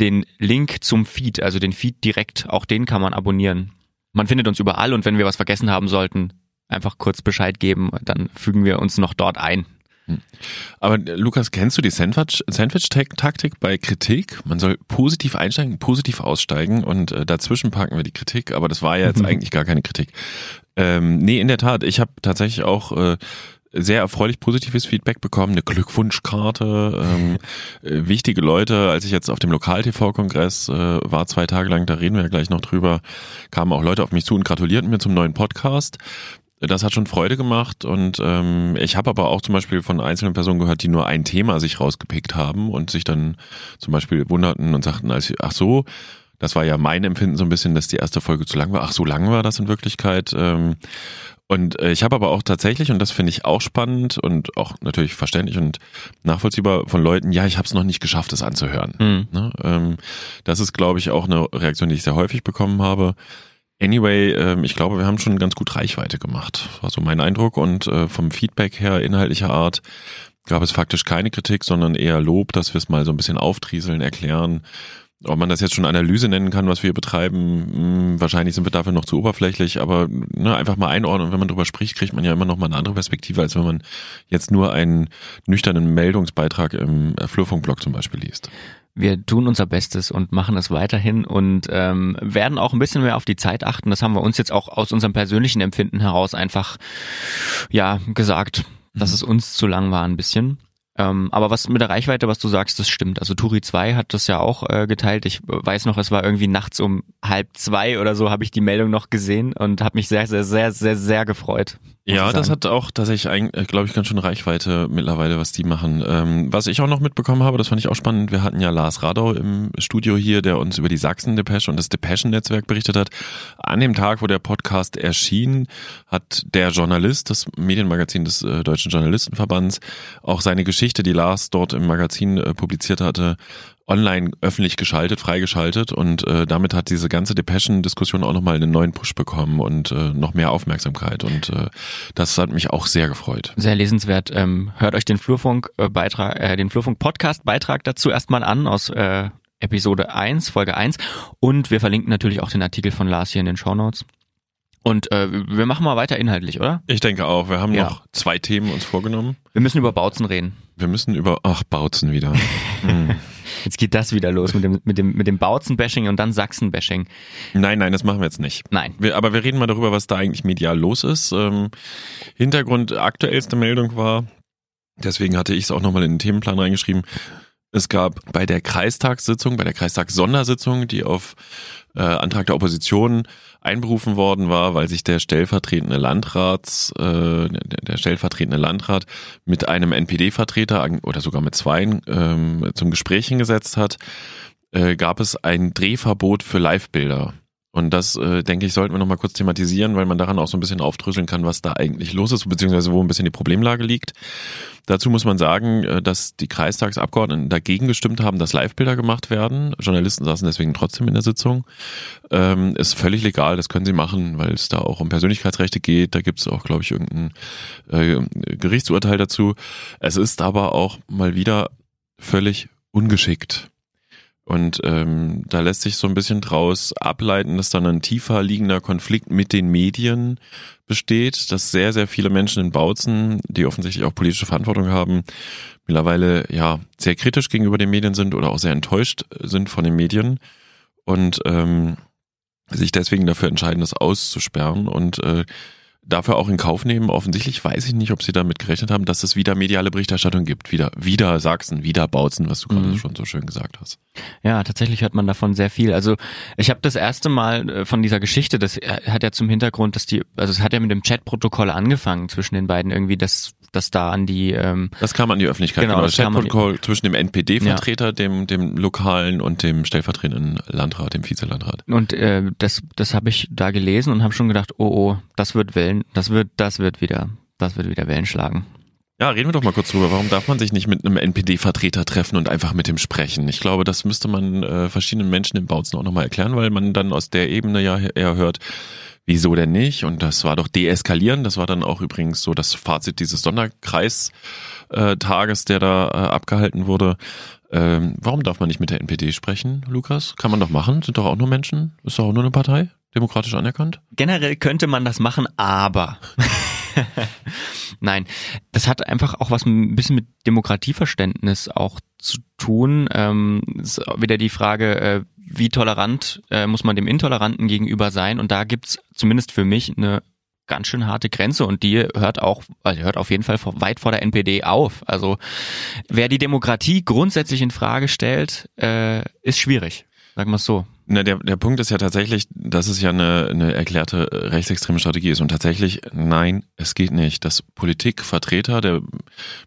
den Link zum Feed, also den Feed direkt. Auch den kann man abonnieren. Man findet uns überall und wenn wir was vergessen haben sollten, einfach kurz Bescheid geben, dann fügen wir uns noch dort ein. Hm. Aber äh, Lukas, kennst du die Sandwich-Taktik bei Kritik? Man soll positiv einsteigen, positiv aussteigen und äh, dazwischen packen wir die Kritik, aber das war ja jetzt mhm. eigentlich gar keine Kritik. Ähm, nee, in der Tat, ich habe tatsächlich auch äh, sehr erfreulich positives Feedback bekommen, eine Glückwunschkarte, ähm, äh, wichtige Leute, als ich jetzt auf dem Lokal-TV-Kongress äh, war, zwei Tage lang, da reden wir ja gleich noch drüber, kamen auch Leute auf mich zu und gratulierten mir zum neuen Podcast das hat schon Freude gemacht und ähm, ich habe aber auch zum Beispiel von einzelnen Personen gehört, die nur ein Thema sich rausgepickt haben und sich dann zum Beispiel wunderten und sagten, als, ach so, das war ja mein Empfinden so ein bisschen, dass die erste Folge zu lang war. Ach, so lang war das in Wirklichkeit. Ähm, und äh, ich habe aber auch tatsächlich, und das finde ich auch spannend und auch natürlich verständlich und nachvollziehbar von Leuten, ja, ich habe es noch nicht geschafft, es anzuhören. Mhm. Ne? Ähm, das ist, glaube ich, auch eine Reaktion, die ich sehr häufig bekommen habe. Anyway, ähm, ich glaube, wir haben schon ganz gut Reichweite gemacht. War so mein Eindruck. Und äh, vom Feedback her, inhaltlicher Art, gab es faktisch keine Kritik, sondern eher Lob, dass wir es mal so ein bisschen auftrieseln, erklären. Ob man das jetzt schon Analyse nennen kann, was wir betreiben, mh, hm, wahrscheinlich sind wir dafür noch zu oberflächlich, aber ne, einfach mal einordnen. Und wenn man drüber spricht, kriegt man ja immer noch mal eine andere Perspektive, als wenn man jetzt nur einen nüchternen Meldungsbeitrag im Flurfunkblog zum Beispiel liest wir tun unser Bestes und machen es weiterhin und ähm, werden auch ein bisschen mehr auf die Zeit achten. Das haben wir uns jetzt auch aus unserem persönlichen Empfinden heraus einfach ja gesagt, dass mhm. es uns zu lang war ein bisschen. Ähm, aber was mit der Reichweite, was du sagst, das stimmt. Also Turi 2 hat das ja auch äh, geteilt. Ich weiß noch, es war irgendwie nachts um halb zwei oder so, habe ich die Meldung noch gesehen und habe mich sehr, sehr, sehr, sehr, sehr gefreut. Ja, das hat auch tatsächlich, äh, glaube ich, ganz schön Reichweite mittlerweile, was die machen. Ähm, was ich auch noch mitbekommen habe, das fand ich auch spannend, wir hatten ja Lars Radau im Studio hier, der uns über die Sachsen-Depesche und das Depeschen-Netzwerk berichtet hat. An dem Tag, wo der Podcast erschien, hat der Journalist, das Medienmagazin des äh, Deutschen Journalistenverbands, auch seine Geschichte, die Lars dort im Magazin äh, publiziert hatte, online öffentlich geschaltet, freigeschaltet und äh, damit hat diese ganze Depeschen-Diskussion auch nochmal einen neuen Push bekommen und äh, noch mehr Aufmerksamkeit und äh, das hat mich auch sehr gefreut. Sehr lesenswert. Ähm, hört euch den Flurfunk-Beitrag, äh, den Flurfunk-Podcast-Beitrag dazu erstmal an aus äh, Episode 1, Folge 1 und wir verlinken natürlich auch den Artikel von Lars hier in den Show Notes. Und äh, wir machen mal weiter inhaltlich, oder? Ich denke auch. Wir haben ja. noch zwei Themen uns vorgenommen. Wir müssen über Bautzen reden. Wir müssen über, ach, Bautzen wieder. hm. Jetzt geht das wieder los mit dem, mit dem, mit dem Bautzen-Bashing und dann Sachsen-Bashing. Nein, nein, das machen wir jetzt nicht. Nein. Wir, aber wir reden mal darüber, was da eigentlich medial los ist. Ähm, Hintergrund, aktuellste Meldung war, deswegen hatte ich es auch nochmal in den Themenplan reingeschrieben, es gab bei der Kreistagssitzung, bei der Kreistagssondersitzung, die auf äh, Antrag der Opposition einberufen worden war, weil sich der stellvertretende Landrats, äh, der stellvertretende Landrat mit einem NPD-Vertreter oder sogar mit zweien ähm, zum Gespräch hingesetzt hat, äh, gab es ein Drehverbot für Livebilder. Und das, äh, denke ich, sollten wir nochmal kurz thematisieren, weil man daran auch so ein bisschen aufdröseln kann, was da eigentlich los ist, beziehungsweise wo ein bisschen die Problemlage liegt. Dazu muss man sagen, äh, dass die Kreistagsabgeordneten dagegen gestimmt haben, dass Livebilder gemacht werden. Journalisten saßen deswegen trotzdem in der Sitzung. Ähm, ist völlig legal, das können sie machen, weil es da auch um Persönlichkeitsrechte geht. Da gibt es auch, glaube ich, irgendein äh, Gerichtsurteil dazu. Es ist aber auch mal wieder völlig ungeschickt. Und ähm, da lässt sich so ein bisschen draus ableiten, dass dann ein tiefer liegender Konflikt mit den Medien besteht, dass sehr, sehr viele Menschen in Bautzen, die offensichtlich auch politische Verantwortung haben, mittlerweile ja sehr kritisch gegenüber den Medien sind oder auch sehr enttäuscht sind von den Medien und ähm, sich deswegen dafür entscheiden, das auszusperren. Und äh, dafür auch in Kauf nehmen. Offensichtlich weiß ich nicht, ob sie damit gerechnet haben, dass es wieder mediale Berichterstattung gibt. Wieder, wieder Sachsen, wieder Bautzen, was du gerade mhm. schon so schön gesagt hast. Ja, tatsächlich hört man davon sehr viel. Also ich habe das erste Mal äh, von dieser Geschichte, das hat ja zum Hintergrund, dass die, also es hat ja mit dem Chatprotokoll angefangen zwischen den beiden irgendwie, dass das da an die ähm, Das kam an die Öffentlichkeit, genau, genau das Chatprotokoll zwischen dem NPD-Vertreter, ja. dem, dem lokalen und dem stellvertretenden Landrat, dem Vizelandrat. Und äh, das, das habe ich da gelesen und habe schon gedacht, oh oh, das wird Wellen, das wird, das wird wieder, das wird wieder Wellen schlagen. Ja, reden wir doch mal kurz drüber. Warum darf man sich nicht mit einem NPD-Vertreter treffen und einfach mit dem sprechen? Ich glaube, das müsste man äh, verschiedenen Menschen im Bautzen auch nochmal erklären, weil man dann aus der Ebene ja eher hört, wieso denn nicht? Und das war doch deeskalieren. Das war dann auch übrigens so das Fazit dieses Sonderkreistages, der da äh, abgehalten wurde. Ähm, warum darf man nicht mit der NPD sprechen, Lukas? Kann man doch machen. Sind doch auch nur Menschen. Ist doch auch nur eine Partei. Demokratisch anerkannt. Generell könnte man das machen, aber. Nein, das hat einfach auch was ein bisschen mit Demokratieverständnis auch zu tun. Ähm, ist wieder die Frage, äh, wie tolerant äh, muss man dem Intoleranten gegenüber sein? Und da gibt's zumindest für mich eine ganz schön harte Grenze und die hört auch, also hört auf jeden Fall weit vor der NPD auf. Also wer die Demokratie grundsätzlich in Frage stellt, äh, ist schwierig. Sagen wir es so. Na, der, der Punkt ist ja tatsächlich, dass es ja eine, eine erklärte rechtsextreme Strategie ist. Und tatsächlich, nein, es geht nicht. Dass Politikvertreter der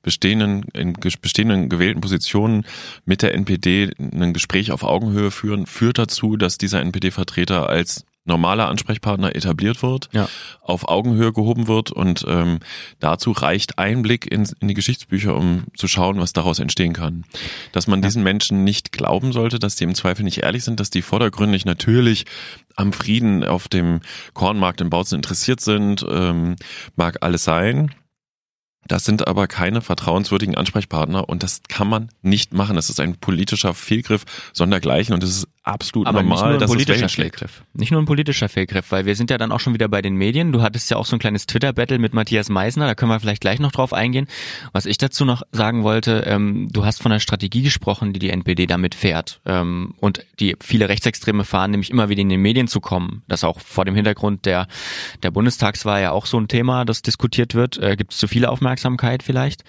bestehenden, in bestehenden gewählten Positionen mit der NPD ein Gespräch auf Augenhöhe führen, führt dazu, dass dieser NPD-Vertreter als normaler Ansprechpartner etabliert wird, ja. auf Augenhöhe gehoben wird und ähm, dazu reicht ein Blick in, in, die Geschichtsbücher, um zu schauen, was daraus entstehen kann. Dass man ja. diesen Menschen nicht glauben sollte, dass die im Zweifel nicht ehrlich sind, dass die vordergründig natürlich am Frieden auf dem Kornmarkt in Bautzen interessiert sind, ähm, mag alles sein. Das sind aber keine vertrauenswürdigen Ansprechpartner und das kann man nicht machen. Das ist ein politischer Fehlgriff sondergleichen und es ist absolut aber normal, nicht nur ein dass politischer Fehlgriff. Nicht nur ein politischer Fehlgriff, weil wir sind ja dann auch schon wieder bei den Medien. Du hattest ja auch so ein kleines Twitter-Battle mit Matthias Meisner, da können wir vielleicht gleich noch drauf eingehen. Was ich dazu noch sagen wollte, ähm, du hast von der Strategie gesprochen, die die NPD damit fährt ähm, und die viele Rechtsextreme fahren, nämlich immer wieder in den Medien zu kommen. Das auch vor dem Hintergrund der, der Bundestagswahl ja auch so ein Thema, das diskutiert wird. Äh, Gibt es zu viele Aufmerksamkeit vielleicht?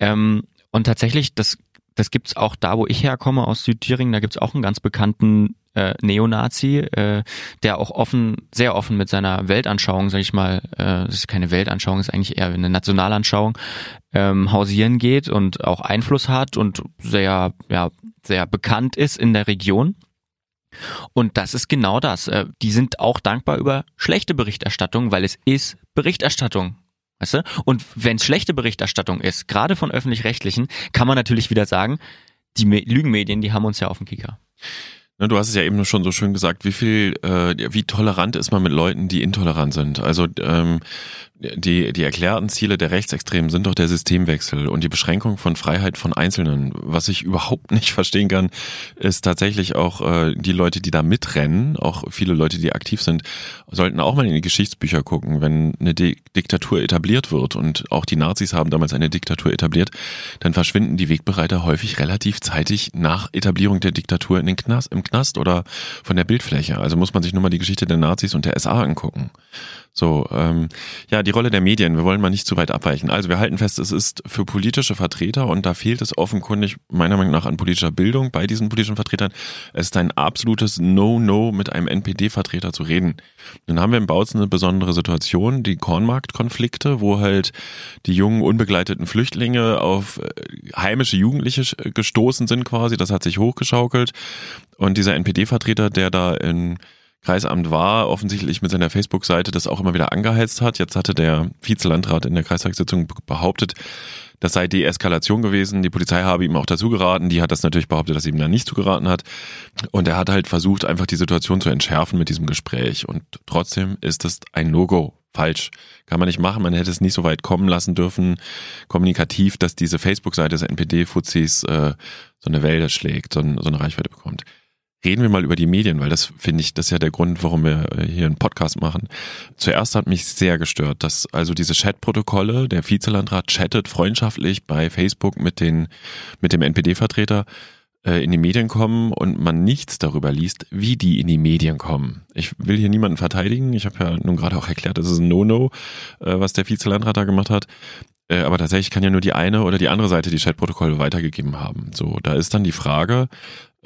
Ähm, und tatsächlich, das das gibt's auch da, wo ich herkomme, aus Südthüringen. Da gibt's auch einen ganz bekannten äh, Neonazi, äh, der auch offen, sehr offen mit seiner Weltanschauung, sag ich mal, äh, das ist keine Weltanschauung, ist eigentlich eher eine Nationalanschauung, ähm, hausieren geht und auch Einfluss hat und sehr, ja, sehr bekannt ist in der Region. Und das ist genau das. Äh, die sind auch dankbar über schlechte Berichterstattung, weil es ist Berichterstattung. Weißt du? Und wenn es schlechte Berichterstattung ist, gerade von öffentlich-rechtlichen, kann man natürlich wieder sagen, die Me Lügenmedien, die haben uns ja auf dem Kicker. Ne, du hast es ja eben schon so schön gesagt, wie viel, äh, wie tolerant ist man mit Leuten, die intolerant sind. Also ähm, die, die erklärten Ziele der Rechtsextremen sind doch der Systemwechsel und die Beschränkung von Freiheit von Einzelnen. Was ich überhaupt nicht verstehen kann, ist tatsächlich auch äh, die Leute, die da mitrennen, auch viele Leute, die aktiv sind, sollten auch mal in die Geschichtsbücher gucken, wenn eine Di Diktatur etabliert wird und auch die Nazis haben damals eine Diktatur etabliert, dann verschwinden die Wegbereiter häufig relativ zeitig nach Etablierung der Diktatur in den Knast, im Knast oder von der Bildfläche. Also muss man sich nur mal die Geschichte der Nazis und der SA angucken. So, ähm, ja, die Rolle der Medien, wir wollen mal nicht zu weit abweichen. Also wir halten fest, es ist für politische Vertreter und da fehlt es offenkundig meiner Meinung nach an politischer Bildung bei diesen politischen Vertretern. Es ist ein absolutes No-No mit einem NPD-Vertreter zu reden. Dann haben wir im Bautzen eine besondere Situation, die Kornmarktkonflikte, wo halt die jungen unbegleiteten Flüchtlinge auf äh, heimische Jugendliche gestoßen sind quasi. Das hat sich hochgeschaukelt. Und dieser NPD-Vertreter, der da in Kreisamt war, offensichtlich mit seiner Facebook-Seite das auch immer wieder angeheizt hat. Jetzt hatte der Vizelandrat in der Kreistagssitzung behauptet, das sei Deeskalation gewesen. Die Polizei habe ihm auch dazu geraten. Die hat das natürlich behauptet, dass sie ihm da nicht zugeraten hat. Und er hat halt versucht, einfach die Situation zu entschärfen mit diesem Gespräch. Und trotzdem ist es ein No-Go. Falsch. Kann man nicht machen. Man hätte es nicht so weit kommen lassen dürfen, kommunikativ, dass diese Facebook-Seite des NPD-Fuzis äh, so eine Welle schlägt, so, so eine Reichweite bekommt reden wir mal über die Medien, weil das finde ich, das ist ja der Grund, warum wir äh, hier einen Podcast machen. Zuerst hat mich sehr gestört, dass also diese Chatprotokolle, der Vizelandrat chattet freundschaftlich bei Facebook mit den, mit dem NPD-Vertreter äh, in die Medien kommen und man nichts darüber liest, wie die in die Medien kommen. Ich will hier niemanden verteidigen. Ich habe ja nun gerade auch erklärt, das ist ein No-No, äh, was der Vizelandrat da gemacht hat. Aber tatsächlich kann ja nur die eine oder die andere Seite die Chatprotokolle weitergegeben haben. So, da ist dann die Frage,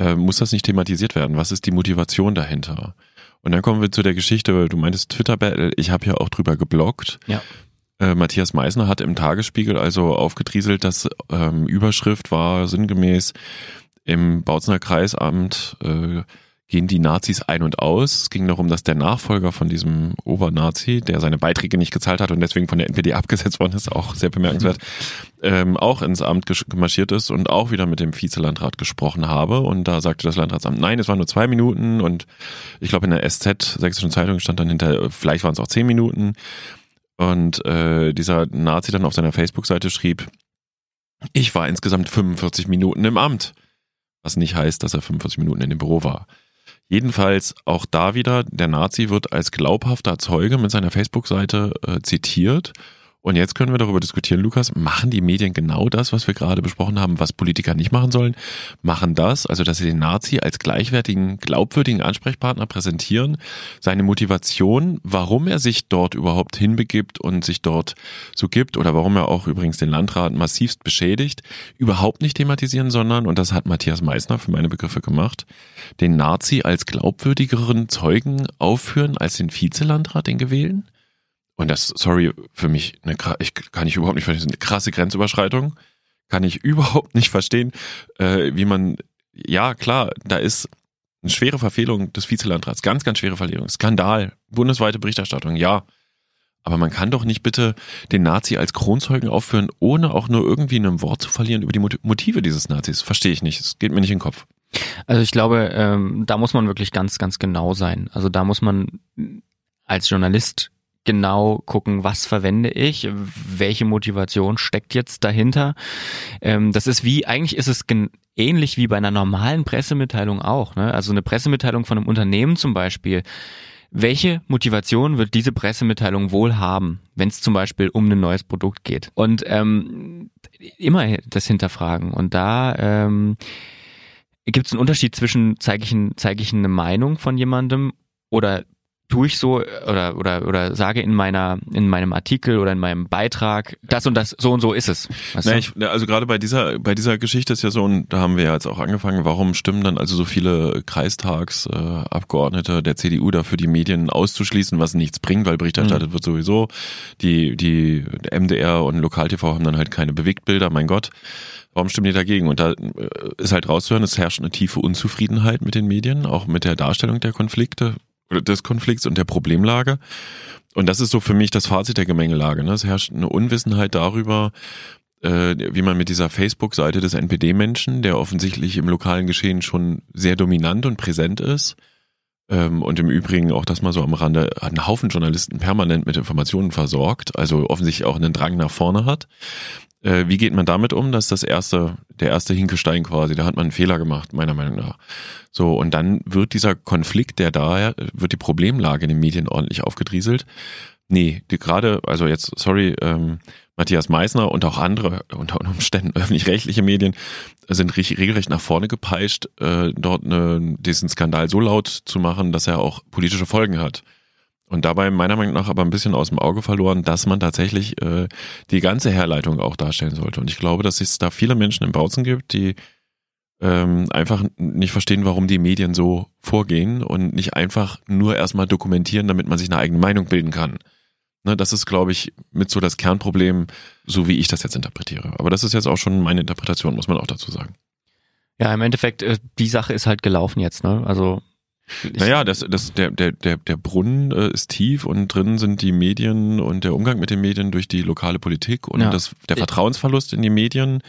äh, muss das nicht thematisiert werden? Was ist die Motivation dahinter? Und dann kommen wir zu der Geschichte, du meintest Twitter-Battle, ich habe ja auch drüber geblockt. Ja. Äh, Matthias Meisner hat im Tagesspiegel also aufgedrieselt, dass ähm, Überschrift war sinngemäß im Bautzener Kreisamt äh, gehen die Nazis ein und aus. Es ging darum, dass der Nachfolger von diesem Obernazi, der seine Beiträge nicht gezahlt hat und deswegen von der NPD abgesetzt worden ist, auch sehr bemerkenswert, ähm, auch ins Amt gemarschiert ist und auch wieder mit dem Vizelandrat gesprochen habe. Und da sagte das Landratsamt, nein, es waren nur zwei Minuten und ich glaube in der SZ, Sächsischen Zeitung, stand dann hinter, vielleicht waren es auch zehn Minuten. Und äh, dieser Nazi dann auf seiner Facebook-Seite schrieb, ich war insgesamt 45 Minuten im Amt. Was nicht heißt, dass er 45 Minuten in dem Büro war. Jedenfalls auch da wieder, der Nazi wird als glaubhafter Zeuge mit seiner Facebook-Seite äh, zitiert und jetzt können wir darüber diskutieren, Lukas, machen die Medien genau das, was wir gerade besprochen haben, was Politiker nicht machen sollen? Machen das, also dass sie den Nazi als gleichwertigen, glaubwürdigen Ansprechpartner präsentieren, seine Motivation, warum er sich dort überhaupt hinbegibt und sich dort so gibt oder warum er auch übrigens den Landrat massivst beschädigt, überhaupt nicht thematisieren, sondern, und das hat Matthias Meissner für meine Begriffe gemacht, den Nazi als glaubwürdigeren Zeugen aufführen als den Vizelandrat, den gewählen? Und das, sorry, für mich, eine, ich kann ich überhaupt nicht verstehen, eine krasse Grenzüberschreitung. Kann ich überhaupt nicht verstehen, äh, wie man, ja klar, da ist eine schwere Verfehlung des Vizelandrats, ganz, ganz schwere Verfehlung, Skandal, bundesweite Berichterstattung, ja. Aber man kann doch nicht bitte den Nazi als Kronzeugen aufführen, ohne auch nur irgendwie in einem Wort zu verlieren über die Motive dieses Nazis. Verstehe ich nicht. Es geht mir nicht in den Kopf. Also ich glaube, ähm, da muss man wirklich ganz, ganz genau sein. Also da muss man als Journalist genau gucken, was verwende ich, welche Motivation steckt jetzt dahinter. Ähm, das ist wie, eigentlich ist es ähnlich wie bei einer normalen Pressemitteilung auch. Ne? Also eine Pressemitteilung von einem Unternehmen zum Beispiel. Welche Motivation wird diese Pressemitteilung wohl haben, wenn es zum Beispiel um ein neues Produkt geht? Und ähm, immer das hinterfragen. Und da ähm, gibt es einen Unterschied zwischen, zeige ich, zeig ich eine Meinung von jemandem oder tue ich so oder oder oder sage in meiner in meinem Artikel oder in meinem Beitrag das und das so und so ist es. Na, ich, also gerade bei dieser bei dieser Geschichte ist ja so und da haben wir ja jetzt auch angefangen. Warum stimmen dann also so viele Kreistagsabgeordnete äh, der CDU dafür, die Medien auszuschließen, was nichts bringt, weil Berichterstattet mhm. wird sowieso. Die die MDR und LokalTV haben dann halt keine Bewegtbilder. Mein Gott. Warum stimmen die dagegen? Und da äh, ist halt rauszuhören, es herrscht eine tiefe Unzufriedenheit mit den Medien, auch mit der Darstellung der Konflikte des Konflikts und der Problemlage. Und das ist so für mich das Fazit der Gemengelage. Ne? Es herrscht eine Unwissenheit darüber, äh, wie man mit dieser Facebook-Seite des NPD-Menschen, der offensichtlich im lokalen Geschehen schon sehr dominant und präsent ist, ähm, und im Übrigen auch das mal so am Rande, einen Haufen Journalisten permanent mit Informationen versorgt, also offensichtlich auch einen Drang nach vorne hat. Äh, wie geht man damit um? Das ist das erste, der erste Hinkestein quasi. Da hat man einen Fehler gemacht, meiner Meinung nach. So, und dann wird dieser Konflikt, der da, wird die Problemlage in den Medien ordentlich aufgedrieselt. Nee, die gerade, also jetzt, sorry, ähm, Matthias Meissner und auch andere unter Umständen öffentlich-rechtliche Medien sind regelrecht nach vorne gepeitscht, äh, dort eine, diesen Skandal so laut zu machen, dass er auch politische Folgen hat. Und dabei meiner Meinung nach aber ein bisschen aus dem Auge verloren, dass man tatsächlich äh, die ganze Herleitung auch darstellen sollte. Und ich glaube, dass es da viele Menschen im Bautzen gibt, die ähm, einfach nicht verstehen, warum die Medien so vorgehen und nicht einfach nur erstmal dokumentieren, damit man sich eine eigene Meinung bilden kann. Ne, das ist, glaube ich, mit so das Kernproblem, so wie ich das jetzt interpretiere. Aber das ist jetzt auch schon meine Interpretation, muss man auch dazu sagen. Ja, im Endeffekt, äh, die Sache ist halt gelaufen jetzt, ne? Also naja, das, das, der, der, der, der Brunnen äh, ist tief und drin sind die Medien und der Umgang mit den Medien durch die lokale Politik und ja. das, der Vertrauensverlust in die Medien.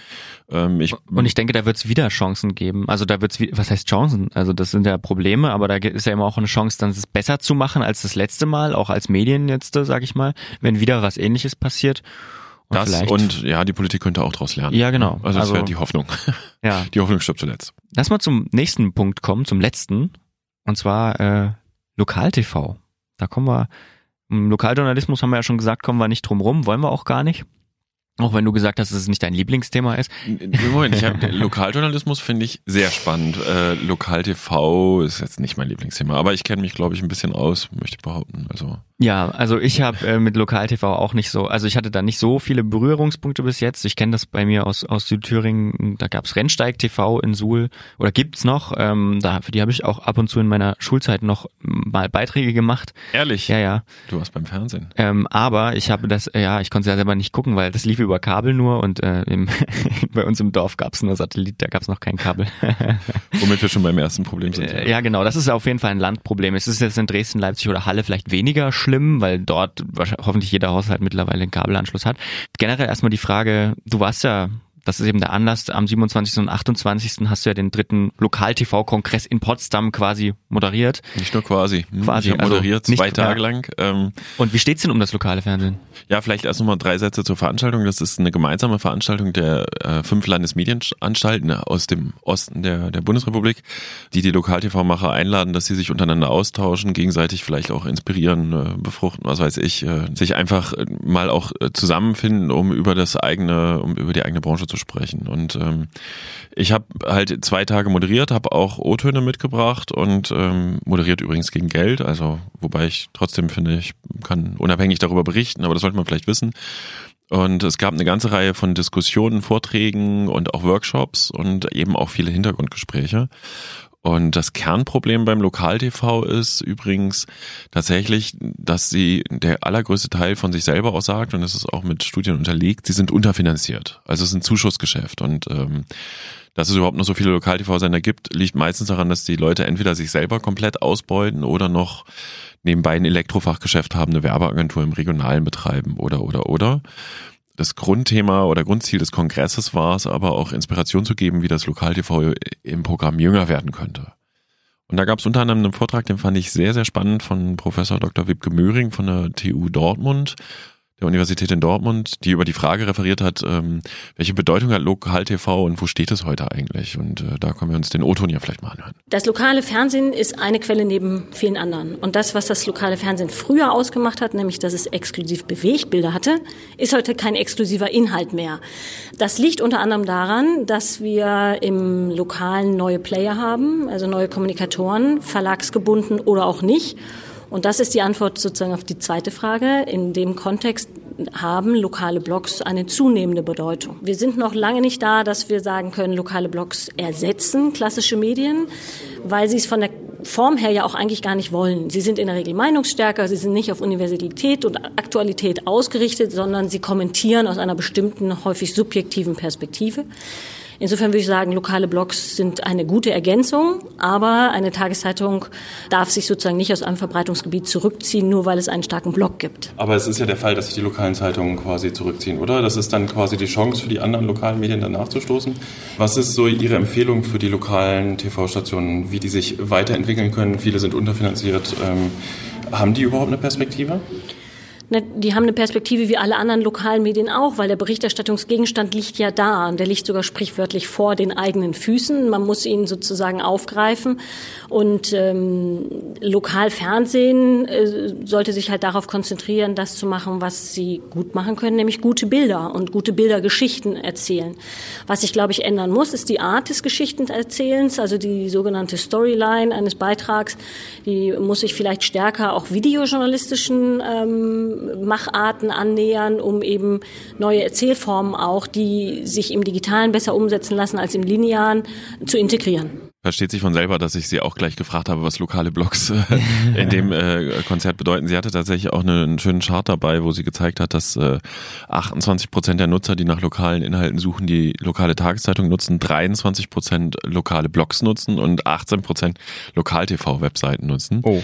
Ähm, ich, und ich denke, da wird es wieder Chancen geben. Also da wird es, was heißt Chancen? Also das sind ja Probleme, aber da ist ja immer auch eine Chance, dann es besser zu machen als das letzte Mal, auch als Medien jetzt, sag ich mal, wenn wieder was ähnliches passiert. Und das vielleicht. und ja, die Politik könnte auch daraus lernen. Ja, genau. Also das also, wäre die Hoffnung. Ja. Die Hoffnung stirbt zuletzt. Lass mal zum nächsten Punkt kommen, zum letzten. Und zwar äh, Lokal-TV. Da kommen wir, im Lokaljournalismus haben wir ja schon gesagt, kommen wir nicht drum rum, wollen wir auch gar nicht. Auch wenn du gesagt hast, dass es nicht dein Lieblingsthema ist. Moment, ich hab, Lokaljournalismus finde ich sehr spannend. Äh, Lokal-TV ist jetzt nicht mein Lieblingsthema, aber ich kenne mich, glaube ich, ein bisschen aus, möchte ich behaupten. Also ja, also ich habe äh, mit Lokal-TV auch nicht so, also ich hatte da nicht so viele Berührungspunkte bis jetzt. Ich kenne das bei mir aus, aus Südthüringen, da gab's Rennsteig TV in Suhl oder gibt's noch. Ähm, da, für die habe ich auch ab und zu in meiner Schulzeit noch mal Beiträge gemacht. Ehrlich? Ja, ja. Du warst beim Fernsehen. Ähm, aber ich habe das, ja, ich konnte es ja selber nicht gucken, weil das lief über Kabel nur und äh, im, bei uns im Dorf gab's nur Satellit, da gab's noch kein Kabel. Womit wir schon beim ersten Problem sind. Äh, ja, genau, das ist auf jeden Fall ein Landproblem. Es ist jetzt in Dresden, Leipzig oder Halle vielleicht weniger schlimm schlimm, weil dort hoffentlich jeder Haushalt mittlerweile einen Kabelanschluss hat. Generell erstmal die Frage, du warst ja das ist eben der Anlass. Am 27. und 28. hast du ja den dritten Lokal-TV-Kongress in Potsdam quasi moderiert. Nicht nur quasi. Hm, quasi. Ich habe also moderiert, zwei nicht, Tage ja. lang. Ähm, und wie steht's denn um das lokale Fernsehen? Ja, vielleicht erst nochmal drei Sätze zur Veranstaltung. Das ist eine gemeinsame Veranstaltung der äh, fünf Landesmedienanstalten aus dem Osten der, der Bundesrepublik, die die Lokal-TV-Macher einladen, dass sie sich untereinander austauschen, gegenseitig vielleicht auch inspirieren, äh, befruchten, was weiß ich, äh, sich einfach äh, mal auch äh, zusammenfinden, um über das eigene, um über die eigene Branche zu sprechen. Und ähm, ich habe halt zwei Tage moderiert, habe auch O-Töne mitgebracht und ähm, moderiert übrigens gegen Geld. Also wobei ich trotzdem finde, ich kann unabhängig darüber berichten, aber das sollte man vielleicht wissen. Und es gab eine ganze Reihe von Diskussionen, Vorträgen und auch Workshops und eben auch viele Hintergrundgespräche. Und das Kernproblem beim Lokal-TV ist übrigens tatsächlich, dass sie der allergrößte Teil von sich selber aussagt und das ist auch mit Studien unterlegt, sie sind unterfinanziert. Also es ist ein Zuschussgeschäft und ähm, dass es überhaupt noch so viele Lokal-TV-Sender gibt, liegt meistens daran, dass die Leute entweder sich selber komplett ausbeuten oder noch nebenbei ein Elektrofachgeschäft haben, eine Werbeagentur im Regionalen betreiben oder oder oder das Grundthema oder Grundziel des Kongresses war es aber auch Inspiration zu geben, wie das Lokal-TV im Programm jünger werden könnte. Und da gab es unter anderem einen Vortrag, den fand ich sehr, sehr spannend von Professor Dr. Wibke Möhring von der TU Dortmund der Universität in Dortmund, die über die Frage referiert hat, ähm, welche Bedeutung hat Lokal-TV und wo steht es heute eigentlich? Und äh, da können wir uns den O-Ton ja vielleicht mal anhören. Das lokale Fernsehen ist eine Quelle neben vielen anderen. Und das, was das lokale Fernsehen früher ausgemacht hat, nämlich dass es exklusiv Bewegbilder hatte, ist heute kein exklusiver Inhalt mehr. Das liegt unter anderem daran, dass wir im Lokalen neue Player haben, also neue Kommunikatoren, verlagsgebunden oder auch nicht. Und das ist die Antwort sozusagen auf die zweite Frage. In dem Kontext haben lokale Blogs eine zunehmende Bedeutung. Wir sind noch lange nicht da, dass wir sagen können, lokale Blogs ersetzen klassische Medien, weil sie es von der Form her ja auch eigentlich gar nicht wollen. Sie sind in der Regel meinungsstärker, sie sind nicht auf Universalität und Aktualität ausgerichtet, sondern sie kommentieren aus einer bestimmten, häufig subjektiven Perspektive. Insofern würde ich sagen, lokale Blogs sind eine gute Ergänzung, aber eine Tageszeitung darf sich sozusagen nicht aus einem Verbreitungsgebiet zurückziehen, nur weil es einen starken Blog gibt. Aber es ist ja der Fall, dass sich die lokalen Zeitungen quasi zurückziehen, oder? Das ist dann quasi die Chance für die anderen lokalen Medien danach zu stoßen. Was ist so Ihre Empfehlung für die lokalen TV-Stationen, wie die sich weiterentwickeln können? Viele sind unterfinanziert. Ähm, haben die überhaupt eine Perspektive? Ne, die haben eine Perspektive wie alle anderen lokalen Medien auch, weil der Berichterstattungsgegenstand liegt ja da und der liegt sogar sprichwörtlich vor den eigenen Füßen. Man muss ihn sozusagen aufgreifen und ähm, Lokalfernsehen äh, sollte sich halt darauf konzentrieren, das zu machen, was sie gut machen können, nämlich gute Bilder und gute Bildergeschichten erzählen. Was sich, glaube ich, ändern muss, ist die Art des Geschichtenerzählens, also die sogenannte Storyline eines Beitrags. Die muss sich vielleicht stärker auch videojournalistischen ähm, Macharten annähern, um eben neue Erzählformen auch, die sich im Digitalen besser umsetzen lassen als im Linearen, zu integrieren. Versteht sich von selber, dass ich sie auch gleich gefragt habe, was lokale Blogs äh, in dem äh, Konzert bedeuten. Sie hatte tatsächlich auch einen schönen Chart dabei, wo sie gezeigt hat, dass 28 Prozent der Nutzer, die nach lokalen Inhalten suchen, die lokale Tageszeitung nutzen, 23 Prozent lokale Blogs nutzen und 18 Prozent Lokal-TV-Webseiten nutzen. Oh.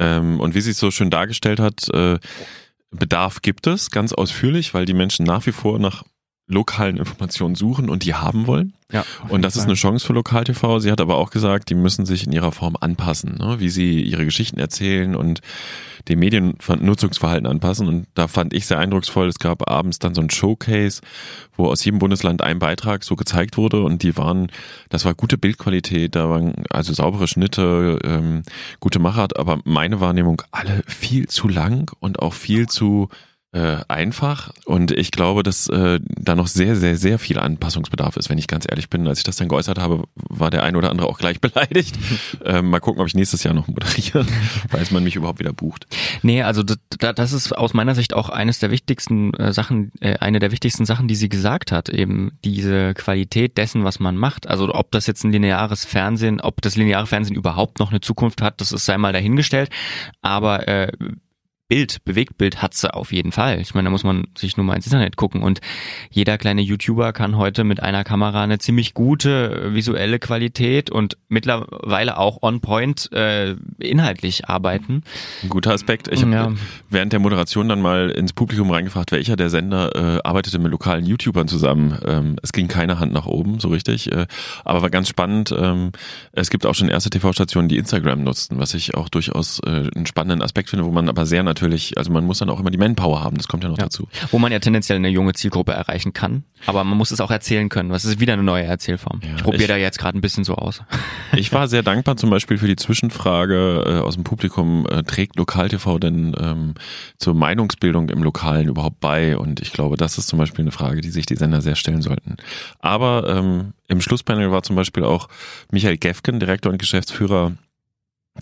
Ähm, und wie sie es so schön dargestellt hat, Bedarf gibt es, ganz ausführlich, weil die Menschen nach wie vor nach lokalen Informationen suchen und die haben wollen. Ja, und das ist eine Chance für Lokal-TV. Sie hat aber auch gesagt, die müssen sich in ihrer Form anpassen, ne? wie sie ihre Geschichten erzählen und dem Mediennutzungsverhalten anpassen. Und da fand ich sehr eindrucksvoll, es gab abends dann so ein Showcase, wo aus jedem Bundesland ein Beitrag so gezeigt wurde und die waren, das war gute Bildqualität, da waren also saubere Schnitte, ähm, gute Machart, aber meine Wahrnehmung alle viel zu lang und auch viel zu äh, einfach und ich glaube, dass äh, da noch sehr, sehr, sehr viel Anpassungsbedarf ist, wenn ich ganz ehrlich bin. Als ich das dann geäußert habe, war der ein oder andere auch gleich beleidigt. äh, mal gucken, ob ich nächstes Jahr noch moderiere, falls man mich überhaupt wieder bucht. Nee, also das ist aus meiner Sicht auch eines der wichtigsten äh, Sachen, äh, eine der wichtigsten Sachen, die sie gesagt hat, eben diese Qualität dessen, was man macht. Also ob das jetzt ein lineares Fernsehen, ob das lineare Fernsehen überhaupt noch eine Zukunft hat, das ist sei mal dahingestellt. Aber äh, Bild, Bewegtbild hat sie auf jeden Fall. Ich meine, da muss man sich nur mal ins Internet gucken und jeder kleine YouTuber kann heute mit einer Kamera eine ziemlich gute visuelle Qualität und mittlerweile auch on point äh, inhaltlich arbeiten. Ein guter Aspekt. Ich habe ja. während der Moderation dann mal ins Publikum reingefragt, welcher der Sender äh, arbeitete mit lokalen YouTubern zusammen. Ähm, es ging keine Hand nach oben, so richtig, äh, aber war ganz spannend. Ähm, es gibt auch schon erste TV-Stationen, die Instagram nutzten, was ich auch durchaus äh, einen spannenden Aspekt finde, wo man aber sehr natürlich, also man muss dann auch immer die Manpower haben, das kommt ja noch ja. dazu. Wo man ja tendenziell eine junge Zielgruppe erreichen kann, aber man muss es auch erzählen können. Das ist wieder eine neue Erzählform. Ja, ich probiere da jetzt gerade ein bisschen so aus. Ich war sehr dankbar zum Beispiel für die Zwischenfrage äh, aus dem Publikum, äh, trägt Lokal-TV denn ähm, zur Meinungsbildung im Lokalen überhaupt bei? Und ich glaube, das ist zum Beispiel eine Frage, die sich die Sender sehr stellen sollten. Aber ähm, im Schlusspanel war zum Beispiel auch Michael Gefgen, Direktor und Geschäftsführer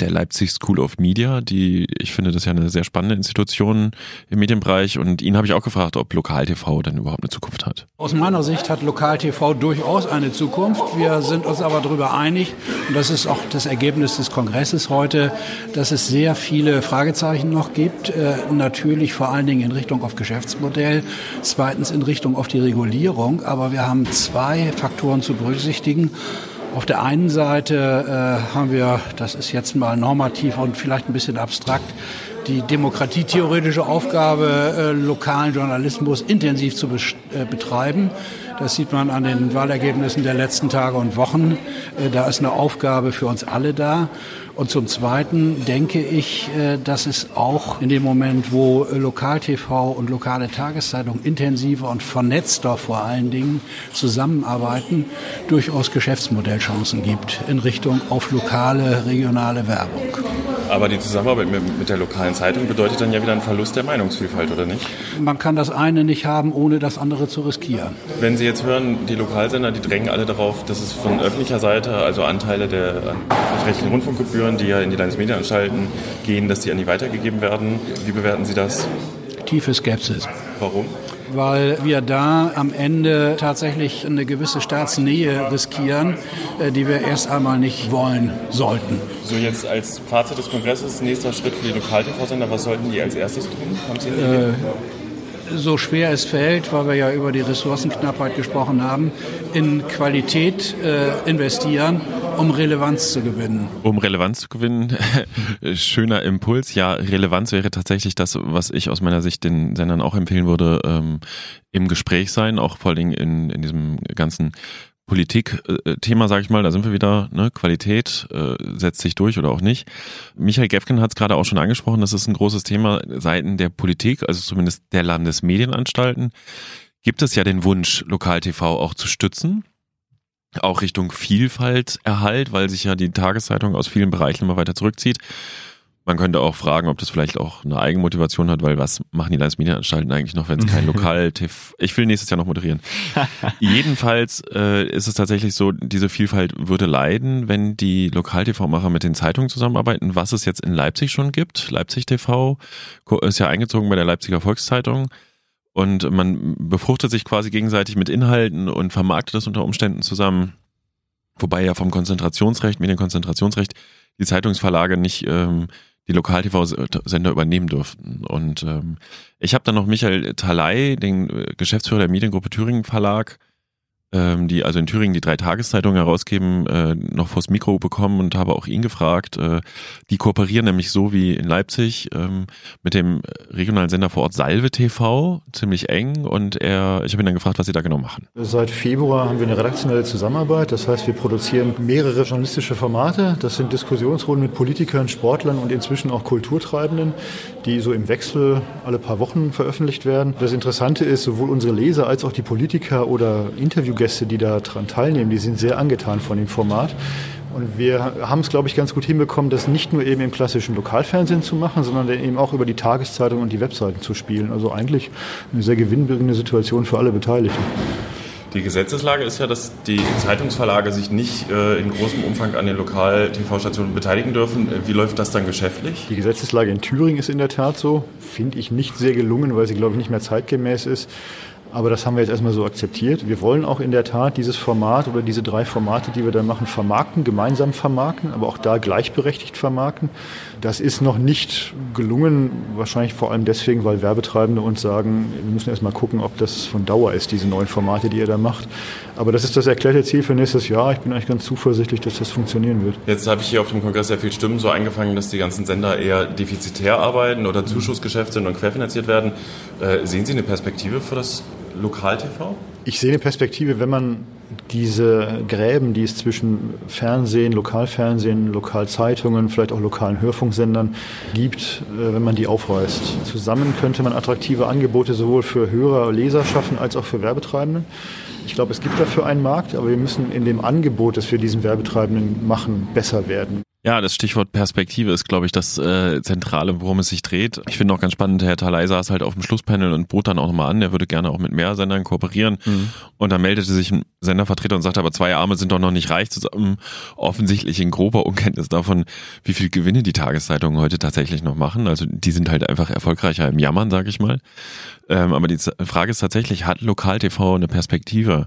der Leipzig School of Media, die, ich finde, das ist ja eine sehr spannende Institution im Medienbereich und ihn habe ich auch gefragt, ob Lokal-TV dann überhaupt eine Zukunft hat. Aus meiner Sicht hat Lokal-TV durchaus eine Zukunft. Wir sind uns aber darüber einig, und das ist auch das Ergebnis des Kongresses heute, dass es sehr viele Fragezeichen noch gibt. Äh, natürlich vor allen Dingen in Richtung auf Geschäftsmodell, zweitens in Richtung auf die Regulierung, aber wir haben zwei Faktoren zu berücksichtigen. Auf der einen Seite äh, haben wir, das ist jetzt mal normativ und vielleicht ein bisschen abstrakt, die demokratietheoretische Aufgabe, äh, lokalen Journalismus intensiv zu äh, betreiben. Das sieht man an den Wahlergebnissen der letzten Tage und Wochen. Äh, da ist eine Aufgabe für uns alle da. Und zum Zweiten denke ich, äh, dass es auch in dem Moment, wo Lokal-TV und lokale Tageszeitung intensiver und vernetzter vor allen Dingen zusammenarbeiten, durchaus Geschäftsmodellchancen gibt in Richtung auf lokale, regionale Werbung. Aber die Zusammenarbeit mit, mit, der lokalen Zeitung bedeutet dann ja wieder einen Verlust der Meinungsvielfalt, oder nicht? Man kann das eine nicht haben, ohne das andere zu riskieren. Wenn Sie jetzt hören, die Lokalsender, die drängen alle darauf, dass es von öffentlicher Seite, also Anteile der rechtlichen Rundfunkgebühren, die ja in die Landesmedienanstalten gehen, dass die an die weitergegeben werden. Wie bewerten Sie das? Tiefe Skepsis. Warum? weil wir da am Ende tatsächlich eine gewisse Staatsnähe riskieren, äh, die wir erst einmal nicht wollen sollten. So jetzt als Fazit des Kongresses, nächster Schritt für die Lokal-TV-Sender, was sollten die als erstes tun? Haben Sie eine Idee? Äh, so schwer es fällt, weil wir ja über die Ressourcenknappheit gesprochen haben, in Qualität äh, investieren, um Relevanz zu gewinnen. Um Relevanz zu gewinnen, schöner Impuls. Ja, Relevanz wäre tatsächlich das, was ich aus meiner Sicht den Sendern auch empfehlen würde, ähm, im Gespräch sein, auch vor allen Dingen in, in diesem ganzen Politik-Thema, sage ich mal, da sind wir wieder, ne, Qualität äh, setzt sich durch oder auch nicht. Michael Gefgen hat es gerade auch schon angesprochen, das ist ein großes Thema Seiten der Politik, also zumindest der Landesmedienanstalten. Gibt es ja den Wunsch, Lokal-TV auch zu stützen, auch Richtung Vielfalt erhalt, weil sich ja die Tageszeitung aus vielen Bereichen immer weiter zurückzieht. Man könnte auch fragen, ob das vielleicht auch eine Eigenmotivation hat, weil was machen die Landesmedienanstalten eigentlich noch, wenn es kein Lokal-TV... Ich will nächstes Jahr noch moderieren. Jedenfalls äh, ist es tatsächlich so, diese Vielfalt würde leiden, wenn die Lokal-TV-Macher mit den Zeitungen zusammenarbeiten, was es jetzt in Leipzig schon gibt. Leipzig TV ist ja eingezogen bei der Leipziger Volkszeitung. Und man befruchtet sich quasi gegenseitig mit Inhalten und vermarktet das unter Umständen zusammen. Wobei ja vom Konzentrationsrecht, Medienkonzentrationsrecht, die Zeitungsverlage nicht ähm, die Lokal-TV-Sender übernehmen durften. Und ähm, ich habe dann noch Michael Talay, den äh, Geschäftsführer der Mediengruppe Thüringen Verlag, ähm, die also in Thüringen die drei Tageszeitungen herausgeben, äh, noch vors Mikro bekommen und habe auch ihn gefragt. Äh, die kooperieren nämlich so wie in Leipzig ähm, mit dem regionalen Sender vor Ort Salve TV ziemlich eng und er, ich habe ihn dann gefragt, was sie da genau machen. Seit Februar haben wir eine redaktionelle Zusammenarbeit. Das heißt, wir produzieren mehrere journalistische Formate. Das sind Diskussionsrunden mit Politikern, Sportlern und inzwischen auch Kulturtreibenden, die so im Wechsel alle paar Wochen veröffentlicht werden. Das Interessante ist, sowohl unsere Leser als auch die Politiker oder Interviewgäste Gäste, die daran teilnehmen, die sind sehr angetan von dem Format. Und wir haben es, glaube ich, ganz gut hinbekommen, das nicht nur eben im klassischen Lokalfernsehen zu machen, sondern eben auch über die Tageszeitung und die Webseiten zu spielen. Also eigentlich eine sehr gewinnbringende Situation für alle Beteiligten. Die Gesetzeslage ist ja, dass die Zeitungsverlage sich nicht äh, in großem Umfang an den Lokal-TV-Stationen beteiligen dürfen. Wie läuft das dann geschäftlich? Die Gesetzeslage in Thüringen ist in der Tat so. Finde ich nicht sehr gelungen, weil sie, glaube ich, nicht mehr zeitgemäß ist. Aber das haben wir jetzt erstmal so akzeptiert. Wir wollen auch in der Tat dieses Format oder diese drei Formate, die wir da machen, vermarkten, gemeinsam vermarkten, aber auch da gleichberechtigt vermarkten. Das ist noch nicht gelungen, wahrscheinlich vor allem deswegen, weil Werbetreibende uns sagen, wir müssen erstmal gucken, ob das von Dauer ist, diese neuen Formate, die ihr da macht. Aber das ist das erklärte Ziel für nächstes Jahr. Ich bin eigentlich ganz zuversichtlich, dass das funktionieren wird. Jetzt habe ich hier auf dem Kongress sehr viele Stimmen so eingefangen, dass die ganzen Sender eher defizitär arbeiten oder Zuschussgeschäft sind und querfinanziert werden. Äh, sehen Sie eine Perspektive für das Lokal-TV? Ich sehe eine Perspektive, wenn man diese Gräben, die es zwischen Fernsehen, Lokalfernsehen, Lokalzeitungen, vielleicht auch lokalen Hörfunksendern gibt, äh, wenn man die aufreißt. Zusammen könnte man attraktive Angebote sowohl für Hörer, Leser schaffen als auch für Werbetreibende. Ich glaube, es gibt dafür einen Markt, aber wir müssen in dem Angebot, das wir diesen Werbetreibenden machen, besser werden. Ja, das Stichwort Perspektive ist, glaube ich, das äh, Zentrale, worum es sich dreht. Ich finde auch ganz spannend, Herr Talay saß halt auf dem Schlusspanel und bot dann auch nochmal an, er würde gerne auch mit mehr Sendern kooperieren. Mhm. Und dann meldete sich ein Sendervertreter und sagte, aber zwei Arme sind doch noch nicht reich zusammen. Offensichtlich in grober Unkenntnis davon, wie viel Gewinne die Tageszeitungen heute tatsächlich noch machen. Also die sind halt einfach erfolgreicher im Jammern, sage ich mal. Ähm, aber die Frage ist tatsächlich, hat Lokal-TV eine Perspektive?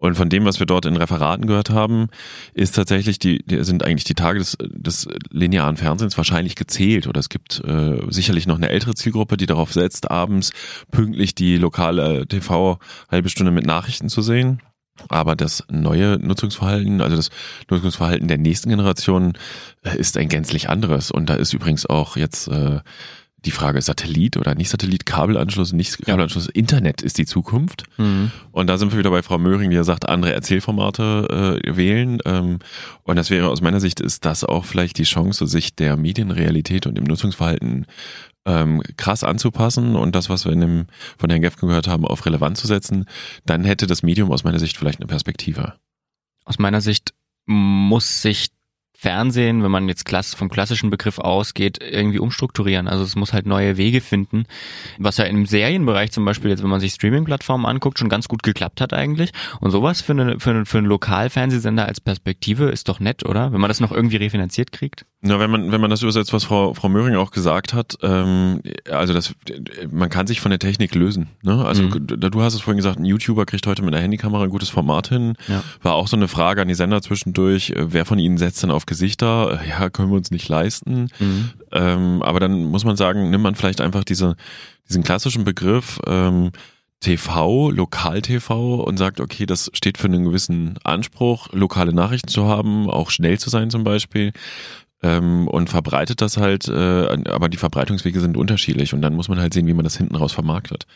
Und von dem, was wir dort in Referaten gehört haben, ist tatsächlich die, sind eigentlich die Tage des, des linearen Fernsehens wahrscheinlich gezählt. Oder es gibt äh, sicherlich noch eine ältere Zielgruppe, die darauf setzt, abends pünktlich die lokale TV halbe Stunde mit Nachrichten zu sehen. Aber das neue Nutzungsverhalten, also das Nutzungsverhalten der nächsten Generation, äh, ist ein gänzlich anderes. Und da ist übrigens auch jetzt äh, die Frage Satellit oder nicht Satellit, Kabelanschluss, nicht Kabelanschluss, ja. Internet ist die Zukunft. Mhm. Und da sind wir wieder bei Frau Möhring, die ja sagt, andere Erzählformate äh, wählen. Ähm, und das wäre aus meiner Sicht ist das auch vielleicht die Chance, sich der Medienrealität und dem Nutzungsverhalten ähm, krass anzupassen und das, was wir in dem, von Herrn Gefken gehört haben, auf relevant zu setzen, dann hätte das Medium aus meiner Sicht vielleicht eine Perspektive. Aus meiner Sicht muss sich Fernsehen, wenn man jetzt klass vom klassischen Begriff ausgeht, irgendwie umstrukturieren. Also es muss halt neue Wege finden, was ja im Serienbereich zum Beispiel jetzt, wenn man sich Streaming-Plattformen anguckt, schon ganz gut geklappt hat eigentlich. Und sowas für, eine, für, eine, für einen Lokalfernsehsender als Perspektive ist doch nett, oder? Wenn man das noch irgendwie refinanziert kriegt. Na, wenn man, wenn man das übersetzt, was Frau, Frau Möhring auch gesagt hat, ähm, also das, man kann sich von der Technik lösen. Ne? Also Mhm. du hast es vorhin gesagt, ein YouTuber kriegt heute mit einer Handykamera ein gutes Format hin. Ja. War auch so eine Frage an die Sender zwischendurch, äh, wer von ihnen setzt denn auf Gesichter? Äh, Ja, können wir uns nicht leisten. Mhm. Ähm, aber dann muss man sagen, nimmt man vielleicht einfach diese, diesen klassischen Begriff ähm, TV, Lokal-TV und sagt, okay, das steht für einen gewissen Anspruch, lokale Nachrichten zu haben, auch schnell zu sein zum Beispiel. Ähm, und verbreitet das halt, äh, aber die Verbreitungswege sind unterschiedlich und dann muss man halt sehen, wie man das hinten raus vermarktet.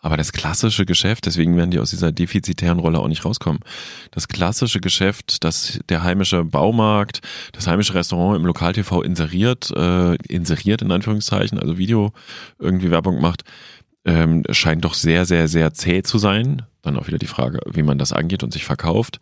Aber das klassische Geschäft, deswegen werden die aus dieser defizitären Rolle auch nicht rauskommen. Das klassische Geschäft, das der heimische Baumarkt, das heimische Restaurant im Lokal-TV inseriert, äh, inseriert in Anführungszeichen, also Video irgendwie Werbung macht, ähm, scheint doch sehr, sehr, sehr zäh zu sein. Dann auch wieder die Frage, wie man das angeht und sich verkauft.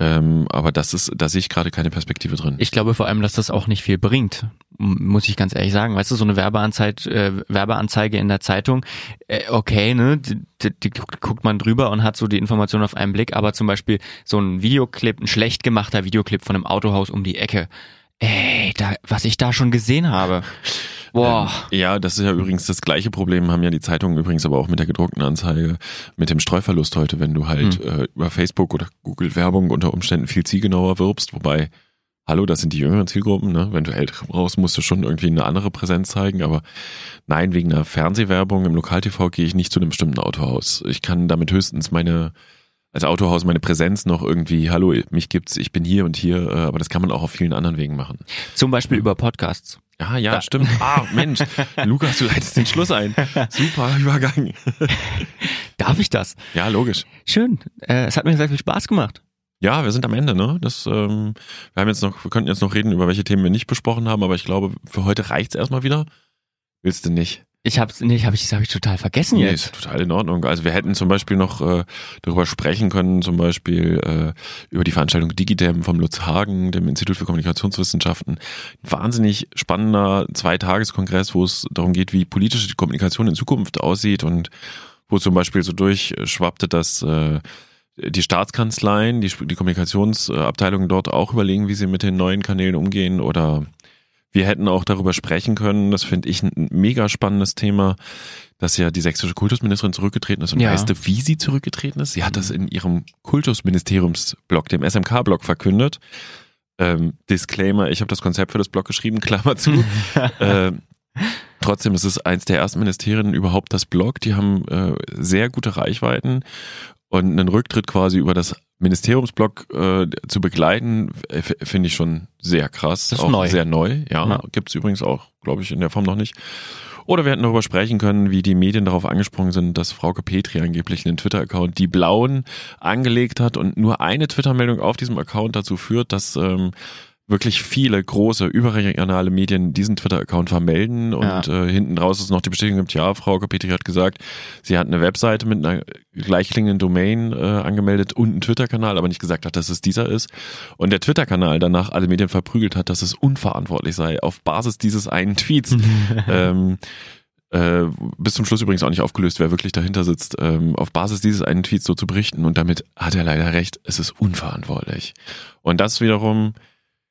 Ähm, aber das ist, da sehe ich gerade keine Perspektive drin. Ich glaube vor allem, dass das auch nicht viel bringt, muss ich ganz ehrlich sagen. Weißt du, so eine Werbeanzeige, äh, Werbeanzeige in der Zeitung, äh, okay, ne, die, die, guckt man drüber und hat so die Information auf einen Blick, aber zum Beispiel so ein Videoclip, ein schlecht gemachter Videoclip von einem Autohaus um die Ecke, ey, da, was ich da schon gesehen habe. Boah. Ähm, ja, das ist ja übrigens das gleiche Problem, haben ja die Zeitungen übrigens aber auch mit der gedruckten Anzeige, mit dem Streuverlust heute, wenn du halt Hm. äh, über Facebook oder Google Werbung unter Umständen viel zielgenauer wirbst, wobei, hallo, das sind die jüngeren Zielgruppen, ne? Wenn du ältere brauchst, musst du schon irgendwie eine andere Präsenz zeigen, aber nein, wegen einer Fernsehwerbung im Lokal-TV gehe ich nicht zu einem bestimmten Autohaus. Ich kann damit höchstens meine als Autohaus meine Präsenz noch irgendwie, hallo, mich gibt's, ich bin hier und hier, äh, aber das kann man auch auf vielen anderen Wegen machen. Zum Beispiel über Podcasts. Ja, ja, Da- stimmt. Ah, Mensch, Lukas, du leitest den Schluss ein. Super Übergang. Darf ich das? Ja, logisch. Schön. Äh, es hat mir sehr viel Spaß gemacht. Ja, wir sind am Ende, ne? Das, ähm, wir haben jetzt noch, wir könnten jetzt noch reden, über welche Themen wir nicht besprochen haben, aber ich glaube, für heute reicht's erstmal wieder. Willst du nicht? Ich hab's, nee, hab ich, das habe ich total vergessen Nee, jetzt. ist total in Ordnung. Also wir hätten zum Beispiel noch äh, darüber sprechen können, zum Beispiel äh, über die Veranstaltung Digidem vom Lutz Hagen, dem Institut für Kommunikationswissenschaften. Wahnsinnig spannender Zweitageskongress, wo es darum geht, wie politische Kommunikation in Zukunft aussieht und wo zum Beispiel so durchschwappte, dass äh, die Staatskanzleien, die, die Kommunikationsabteilungen dort auch überlegen, wie sie mit den neuen Kanälen umgehen oder wir hätten auch darüber sprechen können, das finde ich ein mega spannendes Thema, dass ja die sächsische Kultusministerin zurückgetreten ist und Ja. weißt du, wie sie zurückgetreten ist? Sie hat das in ihrem Kultusministeriumsblog, dem SMK-Blog verkündet. Ähm, Disclaimer, ich habe das Konzept für das Blog geschrieben, Klammer zu. ähm, trotzdem ist es eins der ersten Ministerien überhaupt das Blog. Die haben äh, sehr gute Reichweiten und einen Rücktritt quasi über das Ministeriumsblog äh, zu begleiten, äh, finde ich schon sehr krass. Das ist auch neu. sehr neu, ja. Ja. Gibt es übrigens auch, glaube ich, in der Form noch nicht. Oder wir hätten darüber sprechen können, wie die Medien darauf angesprungen sind, dass Frauke Petri angeblich einen Twitter-Account, die Blauen, angelegt hat und nur eine Twitter-Meldung auf diesem Account dazu führt, dass ähm, wirklich viele große überregionale Medien diesen Twitter-Account vermelden und äh, hinten raus ist noch die Bestätigung gibt, ja, Frau Petri hat gesagt, sie hat eine Webseite mit einer gleichklingenden Domain äh, angemeldet und einen Twitter-Kanal, aber nicht gesagt hat, dass es dieser ist. Und der Twitter-Kanal danach alle Medien verprügelt hat, dass es unverantwortlich sei, auf Basis dieses einen Tweets. ähm, äh, bis zum Schluss übrigens auch nicht aufgelöst, wer wirklich dahinter sitzt, ähm, auf Basis dieses einen Tweets so zu berichten. Und damit hat er leider recht, es ist unverantwortlich. Und das wiederum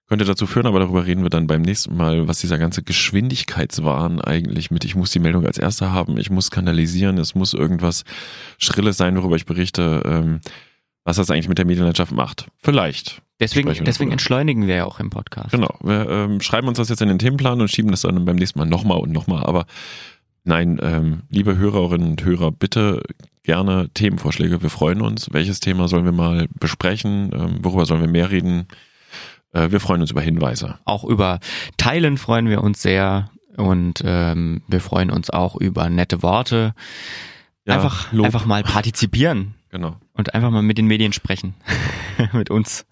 könnte dazu führen, aber darüber reden wir dann beim nächsten Mal, was dieser ganze Geschwindigkeitswahn eigentlich mit, ich muss die Meldung als erster haben, ich muss skandalisieren, es muss irgendwas Schrilles sein, worüber ich berichte, ähm, was das eigentlich mit der Medienlandschaft macht. Vielleicht. Deswegen, deswegen entschleunigen wir ja auch im Podcast. Genau. Wir ähm, schreiben uns das jetzt in den Themenplan und schieben das dann beim nächsten Mal nochmal und nochmal. Aber nein, ähm, liebe Hörerinnen und Hörer, bitte gerne Themenvorschläge. Wir freuen uns. Welches Thema sollen wir mal besprechen? Ähm, worüber sollen wir mehr reden? Äh, wir freuen uns über Hinweise. Auch über Teilen freuen wir uns sehr und ähm, wir freuen uns auch über nette Worte. Ja, einfach, Lob. einfach mal partizipieren Genau. und einfach mal mit den Medien sprechen. mit uns.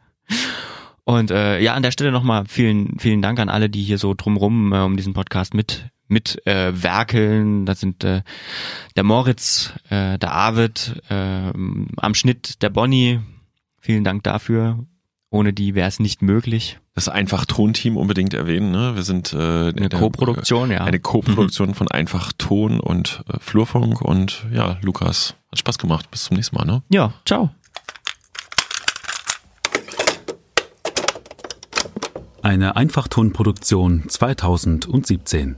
Und äh, ja, an der Stelle nochmal vielen, vielen Dank an alle, die hier so drumrum äh, um diesen Podcast mit mit äh, werkeln. Das sind äh, der Moritz, äh, der Arvid, äh, am Schnitt der Bonnie. Vielen Dank dafür. Ohne die wäre es nicht möglich. Das einfach Tonteam unbedingt erwähnen. Ne? Wir sind äh, Eine Co-Produktion, ja. Eine Co-Produktion von Einfach Ton und äh, Flurfunk. Und ja, Lukas, hat Spaß gemacht. Bis zum nächsten Mal. Ne? Ja, ciao. Eine Einfachtonproduktion 2017.